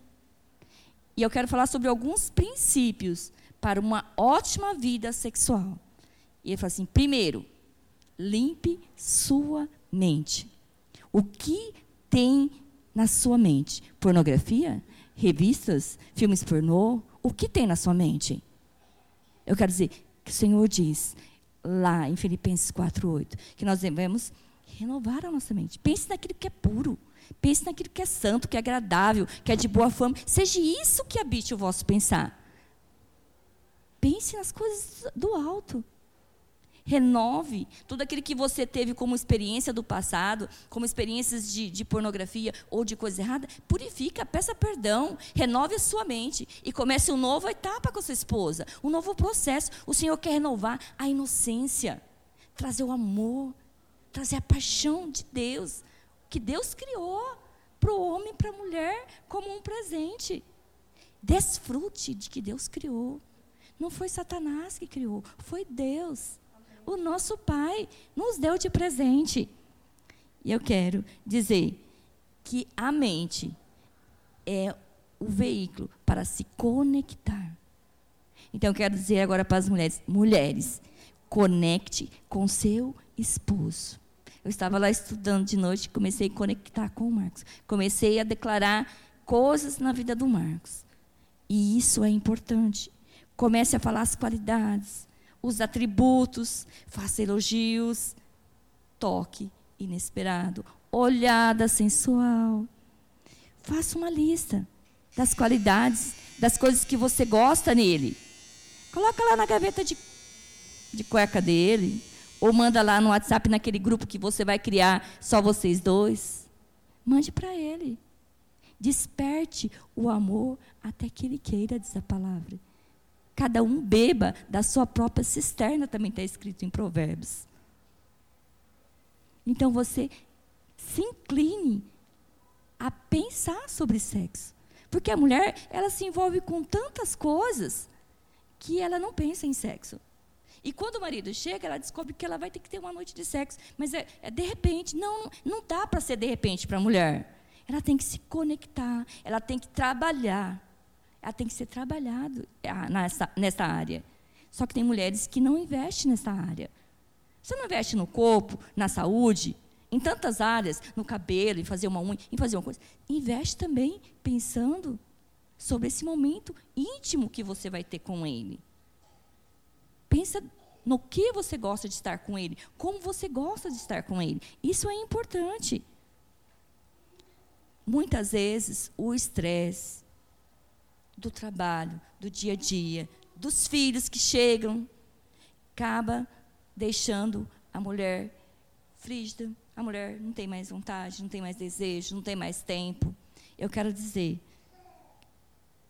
Speaker 1: E eu quero falar sobre alguns princípios para uma ótima vida sexual. E ele fala assim: primeiro, limpe sua mente. O que tem na sua mente? Pornografia? Revistas? Filmes pornô? O que tem na sua mente? Eu quero dizer que o Senhor diz lá em Filipenses 4:8 que nós devemos renovar a nossa mente. Pense naquilo que é puro. Pense naquilo que é santo, que é agradável, que é de boa fama. Seja isso que habite o vosso pensar. Pense nas coisas do alto. Renove tudo aquilo que você teve como experiência do passado, como experiências de, de, pornografia ou de coisa errada. Purifica, peça perdão, renove a sua mente e comece uma nova etapa com a sua esposa, um novo processo. O Senhor quer renovar a inocência, trazer o amor, trazer a paixão de Deus, que Deus criou para o homem e para a mulher como um presente. Desfrute de que Deus criou. Não foi Satanás que criou, foi Deus. O nosso Pai nos deu de presente. E eu quero dizer que a mente é o veículo para se conectar. Então, eu quero dizer agora para as mulheres: mulheres, conecte com seu esposo. Eu estava lá estudando de noite, comecei a conectar com o Marcos. Comecei a declarar coisas na vida do Marcos. E isso é importante. Comece a falar as qualidades, os atributos, faça elogios, toque inesperado, olhada sensual. Faça uma lista das qualidades, das coisas que você gosta nele. Coloca lá na gaveta de, de cueca dele, ou manda lá no WhatsApp naquele grupo que você vai criar só vocês dois. Mande para ele. Desperte o amor até que ele queira, diz a palavra. Cada um beba da sua própria cisterna, também está escrito em Provérbios. Então você se incline a pensar sobre sexo. Porque a mulher, ela se envolve com tantas coisas que ela não pensa em sexo. E quando o marido chega, ela descobre que ela vai ter que ter uma noite de sexo. Mas é, é de repente. Não, não dá para ser de repente para a mulher. Ela tem que se conectar, ela tem que trabalhar ela tem que ser trabalhado ah, nessa, nessa área. Só que tem mulheres que não investem nessa área. Você não investe no corpo, na saúde, em tantas áreas, no cabelo, em fazer uma unha, em fazer uma coisa. Investe também pensando sobre esse momento íntimo que você vai ter com ele. Pensa no que você gosta de estar com ele, como você gosta de estar com ele. Isso é importante. Muitas vezes o estresse, do trabalho, do dia a dia, dos filhos que chegam, acaba deixando a mulher frígida, a mulher não tem mais vontade, não tem mais desejo, não tem mais tempo. Eu quero dizer,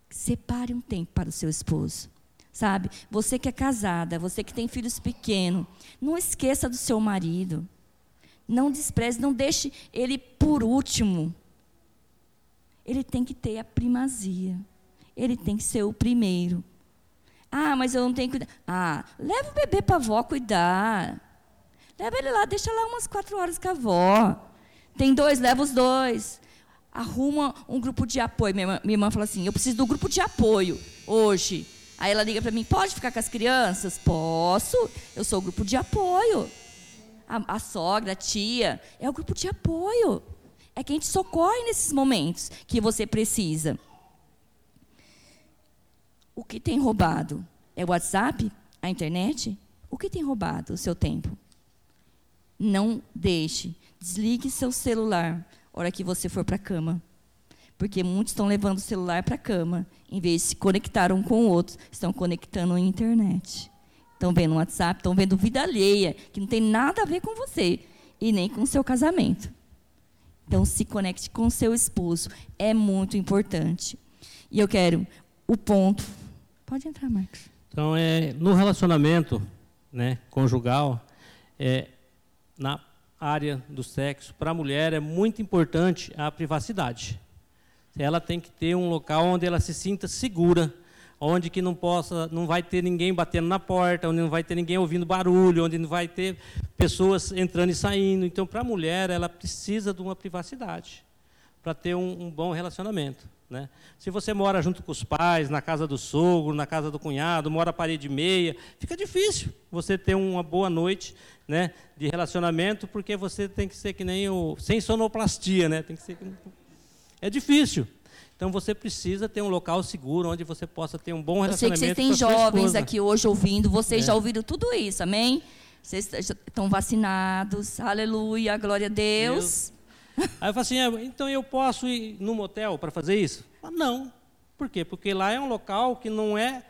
Speaker 1: separe um tempo para o seu esposo. Sabe? Você que é casada, você que tem filhos pequenos, não esqueça do seu marido. Não despreze, não deixe ele por último. Ele tem que ter a primazia. Ele tem que ser o primeiro. Ah, mas eu não tenho que cuidar. Ah, leva o bebê para a avó cuidar. Leva ele lá, deixa lá umas quatro horas com a avó. Tem dois, leva os dois. Arruma um grupo de apoio. Minha irmã, minha irmã fala assim: eu preciso do grupo de apoio hoje. Aí ela liga para mim: pode ficar com as crianças? Posso. Eu sou o grupo de apoio. A, a sogra, a tia, é o grupo de apoio. É quem te socorre nesses momentos que você precisa. O que tem roubado? É o WhatsApp? A internet? O que tem roubado o seu tempo? Não deixe. Desligue seu celular hora que você for para a cama. Porque muitos estão levando o celular para a cama, em vez de se conectar um com o outro, estão conectando a internet. Estão vendo WhatsApp, estão vendo vida alheia, que não tem nada a ver com você e nem com o seu casamento. Então, se conecte com o seu esposo, é muito importante. E eu quero o ponto. Pode entrar, Marcos.
Speaker 2: Então, é, no relacionamento né, conjugal, é, na área do sexo, para a mulher é muito importante a privacidade. Ela tem que ter um local onde ela se sinta segura, onde que não possa, não vai ter ninguém batendo na porta, onde não vai ter ninguém ouvindo barulho, onde não vai ter pessoas entrando e saindo. Então, para a mulher, ela precisa de uma privacidade para ter um, um bom relacionamento. Né? Se você mora junto com os pais, na casa do sogro, na casa do cunhado, mora parede meia, fica difícil você ter uma boa noite né, de relacionamento, porque você tem que ser que nem o. sem sonoplastia, né? Tem que ser. É difícil. Então você precisa ter um local seguro onde você possa ter um bom relacionamento.
Speaker 1: Eu sei que vocês têm jovens aqui hoje ouvindo, vocês é. já ouviram tudo isso, amém? Vocês estão vacinados, aleluia, glória a Deus.
Speaker 2: Deus. Aí eu falo assim, ah, então eu posso ir no motel para fazer isso? Não. Por quê? Porque lá é um local que não é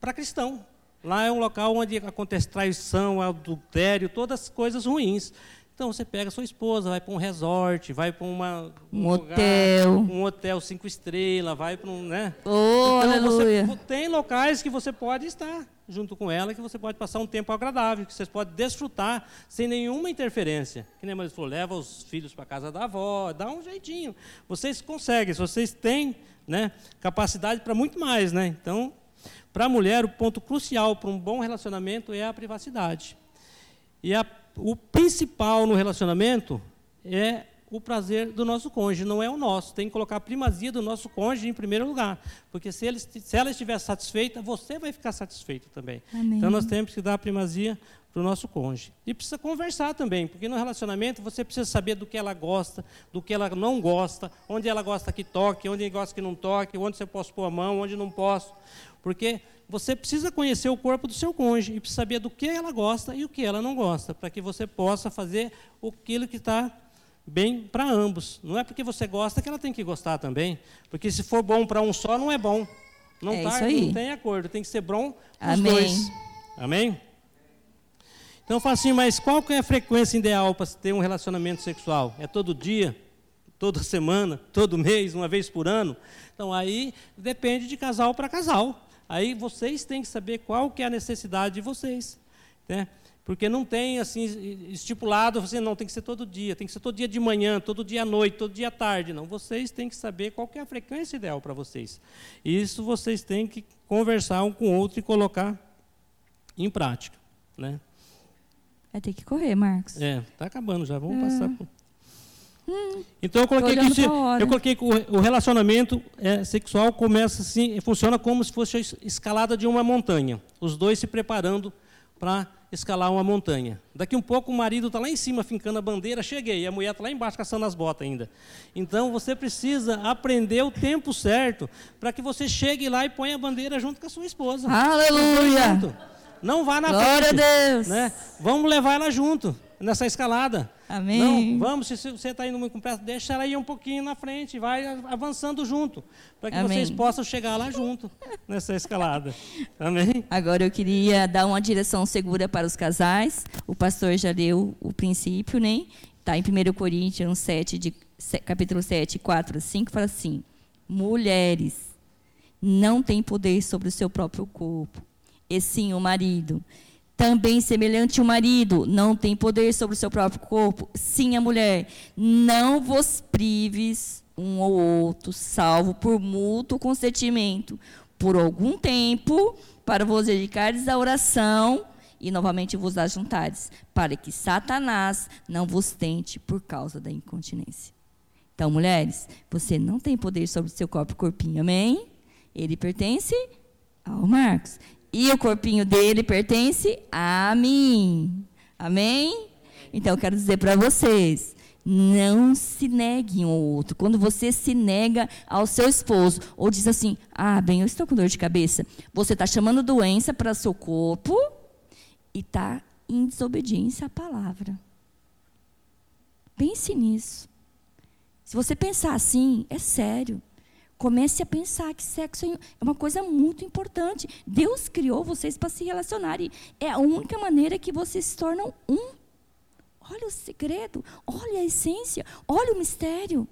Speaker 2: para cristão. Lá é um local onde acontece traição, adultério, todas as coisas ruins. Então você pega sua esposa, vai para um resort, vai para uma
Speaker 1: um, um hotel,
Speaker 2: um hotel cinco estrelas, vai para um, né?
Speaker 1: Oh, então, aleluia.
Speaker 2: Você, tem locais que você pode estar junto com ela, que você pode passar um tempo agradável, que você pode desfrutar sem nenhuma interferência. Que nem a falou, leva os filhos para casa da avó, dá um jeitinho. Vocês conseguem, vocês têm, né, capacidade para muito mais, né? Então para a mulher, o ponto crucial para um bom relacionamento é a privacidade. E a, o principal no relacionamento é o prazer do nosso cônjuge, não é o nosso. Tem que colocar a primazia do nosso cônjuge em primeiro lugar. Porque se, ele, se ela estiver satisfeita, você vai ficar satisfeito também.
Speaker 1: Amém.
Speaker 2: Então nós temos que dar a primazia para o nosso cônjuge. E precisa conversar também, porque no relacionamento você precisa saber do que ela gosta, do que ela não gosta, onde ela gosta que toque, onde gosta que não toque, onde você posso pôr a mão, onde não posso. Porque você precisa conhecer o corpo do seu cônjuge e precisa saber do que ela gosta e o que ela não gosta, para que você possa fazer aquilo que está bem para ambos. Não é porque você gosta que ela tem que gostar também, porque se for bom para um só, não é bom. Não,
Speaker 1: é
Speaker 2: tá,
Speaker 1: não
Speaker 2: tem acordo, tem que ser bom para os dois. Amém? Então, fala assim, mas qual que é a frequência ideal para ter um relacionamento sexual? É todo dia? Toda *laughs* semana? Todo mês? Uma vez por ano? Então, aí depende de casal para casal. Aí vocês têm que saber qual que é a necessidade de vocês. Né? Porque não tem assim estipulado, você não tem que ser todo dia, tem que ser todo dia de manhã, todo dia à noite, todo dia à tarde. Não, vocês têm que saber qual que é a frequência ideal para vocês. Isso vocês têm que conversar um com o outro e colocar em prática, né?
Speaker 1: Vai ter que correr, Marcos.
Speaker 2: É, está acabando já, vamos é. passar por... Hum, então eu coloquei que eu coloquei que o relacionamento é, sexual começa assim, funciona como se fosse a escalada de uma montanha. Os dois se preparando para escalar uma montanha. Daqui um pouco o marido está lá em cima fincando a bandeira, cheguei, e a mulher está lá embaixo caçando as botas ainda. Então você precisa aprender o tempo certo para que você chegue lá e ponha a bandeira junto com a sua esposa.
Speaker 1: Aleluia!
Speaker 2: Não vá na
Speaker 1: Glória
Speaker 2: frente.
Speaker 1: a Deus!
Speaker 2: Né? Vamos levar ela junto nessa escalada.
Speaker 1: Amém.
Speaker 2: Não, vamos, se você está indo muito com pressa, deixa ela ir um pouquinho na frente, vai avançando junto, para que
Speaker 1: Amém.
Speaker 2: vocês possam chegar lá junto, *laughs* nessa escalada. Amém?
Speaker 1: Agora eu queria dar uma direção segura para os casais. O pastor já deu o princípio, né? Está em 1 Coríntios 7, de, capítulo 7, 4 5, fala assim: Mulheres não têm poder sobre o seu próprio corpo, e sim o marido. Também semelhante ao marido, não tem poder sobre o seu próprio corpo, sim a mulher. Não vos prives um ou outro, salvo por mútuo consentimento, por algum tempo, para vos dedicares à oração e novamente vos ajuntares, para que Satanás não vos tente por causa da incontinência. Então, mulheres, você não tem poder sobre o seu próprio corpinho, amém? Ele pertence ao Marcos. E o corpinho dele pertence a mim. Amém? Então, eu quero dizer para vocês: não se neguem um ao outro. Quando você se nega ao seu esposo, ou diz assim: ah, bem, eu estou com dor de cabeça, você está chamando doença para seu corpo e está em desobediência à palavra. Pense nisso. Se você pensar assim, é sério. Comece a pensar que sexo é uma coisa muito importante. Deus criou vocês para se relacionarem. É a única maneira que vocês se tornam um. Olha o segredo, olha a essência, olha o mistério.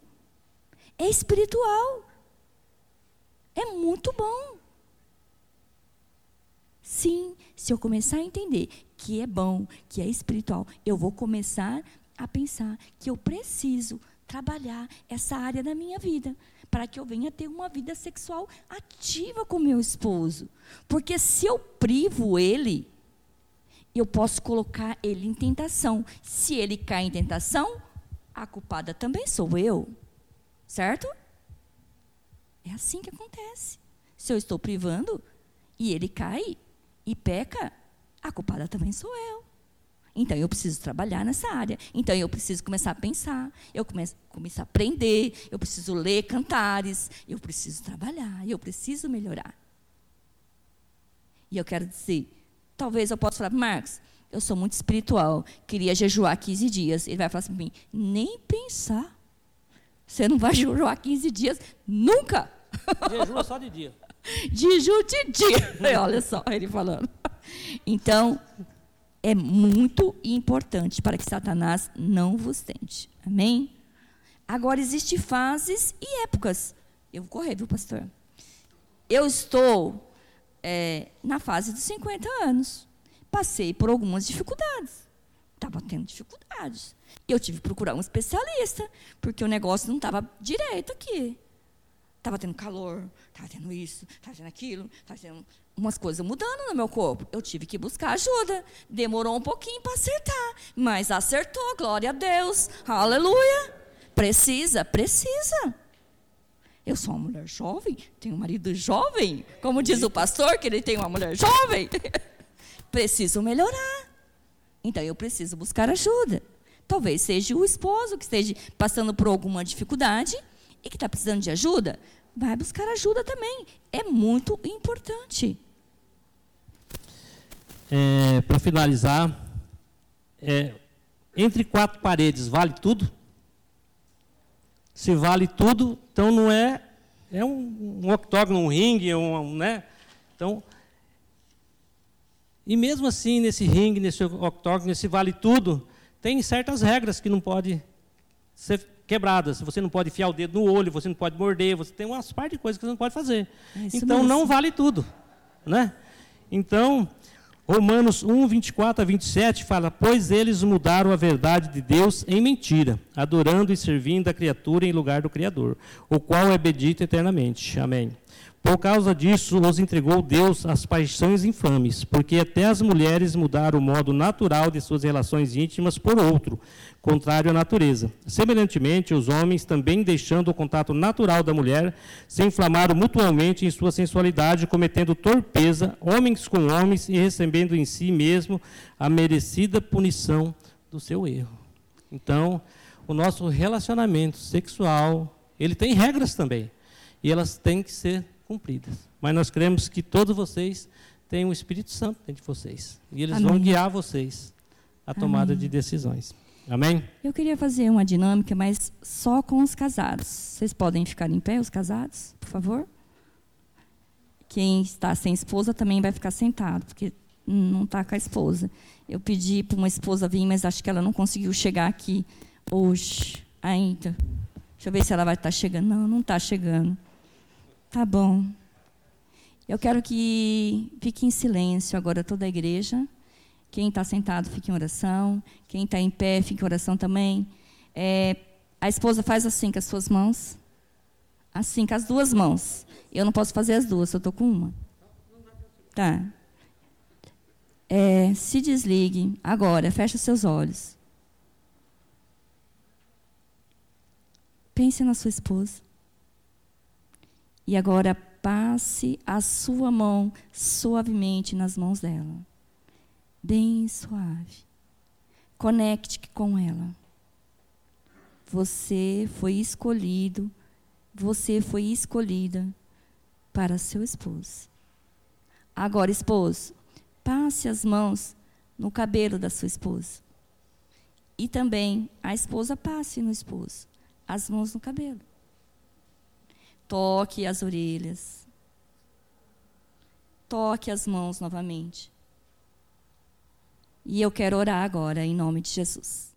Speaker 1: É espiritual. É muito bom. Sim, se eu começar a entender que é bom, que é espiritual, eu vou começar a pensar que eu preciso trabalhar essa área da minha vida para que eu venha ter uma vida sexual ativa com meu esposo. Porque se eu privo ele, eu posso colocar ele em tentação. Se ele cai em tentação, a culpada também sou eu. Certo? É assim que acontece. Se eu estou privando e ele cai e peca, a culpada também sou eu. Então eu preciso trabalhar nessa área. Então eu preciso começar a pensar, eu começo começar a aprender, eu preciso ler cantares, eu preciso trabalhar, eu preciso melhorar. E eu quero dizer, talvez eu possa falar, Marcos, eu sou muito espiritual, queria jejuar 15 dias. Ele vai falar assim para mim, nem pensar. Você não vai *laughs* jejuar 15 dias nunca.
Speaker 2: Jejua só de dia. *laughs*
Speaker 1: Jejum de dia. *laughs* Olha só ele falando. Então, é muito importante para que Satanás não vos tente. Amém? Agora, existem fases e épocas. Eu vou correr, viu, pastor? Eu estou é, na fase dos 50 anos. Passei por algumas dificuldades. Estava tendo dificuldades. Eu tive que procurar um especialista, porque o negócio não estava direito aqui. Estava tendo calor, estava tendo isso, estava tendo aquilo, estava tendo umas coisas mudando no meu corpo. Eu tive que buscar ajuda. Demorou um pouquinho para acertar, mas acertou, glória a Deus. Aleluia. Precisa, precisa. Eu sou uma mulher jovem, tenho um marido jovem, como diz o pastor, que ele tem uma mulher jovem. *laughs* preciso melhorar. Então eu preciso buscar ajuda. Talvez seja o esposo que esteja passando por alguma dificuldade e que está precisando de ajuda vai buscar ajuda também. É muito importante.
Speaker 2: É, Para finalizar, é, entre quatro paredes vale tudo? Se vale tudo, então não é é um, um octógono, um ringue, um, né? Então, e mesmo assim nesse ringue, nesse octógono, nesse vale tudo, tem certas regras que não pode ser quebradas. Você não pode enfiar o dedo no olho, você não pode morder, você tem umas par de coisas que você não pode fazer. É então mesmo. não vale tudo, né? Então, Romanos 1, 24 a 27 fala: Pois eles mudaram a verdade de Deus em mentira, adorando e servindo a criatura em lugar do Criador, o qual é bendito eternamente. Amém. Por causa disso, os entregou Deus às paixões infames, porque até as mulheres mudaram o modo natural de suas relações íntimas por outro, contrário à natureza. Semelhantemente, os homens, também deixando o contato natural da mulher, se inflamaram mutuamente em sua sensualidade, cometendo torpeza, homens com homens, e recebendo em si mesmo a merecida punição do seu erro. Então, o nosso relacionamento sexual, ele tem regras também, e elas têm que ser cumpridas. Mas nós cremos que todos vocês têm o Espírito Santo dentro de vocês. E eles Amém. vão guiar vocês a tomada
Speaker 1: Amém.
Speaker 2: de decisões. Amém?
Speaker 1: Eu queria fazer uma dinâmica, mas só com os casados. Vocês podem ficar em pé, os casados, por favor? Quem está sem esposa também vai ficar sentado, porque não está com a esposa. Eu pedi para uma esposa vir, mas acho que ela não conseguiu chegar aqui hoje ainda. Deixa eu ver se ela vai estar chegando. Não, não está chegando. Tá bom. Eu quero que fique em silêncio agora toda a igreja. Quem está sentado, fique em oração. Quem está em pé, fique em oração também. É, a esposa faz assim com as suas mãos. Assim, com as duas mãos. Eu não posso fazer as duas, eu estou com uma. Tá. É, se desligue agora, feche seus olhos. Pense na sua esposa. E agora passe a sua mão suavemente nas mãos dela. Bem suave. Conecte com ela. Você foi escolhido, você foi escolhida para seu esposo. Agora, esposo, passe as mãos no cabelo da sua esposa. E também a esposa passe no esposo as mãos no cabelo. Toque as orelhas. Toque as mãos novamente. E eu quero orar agora em nome de Jesus.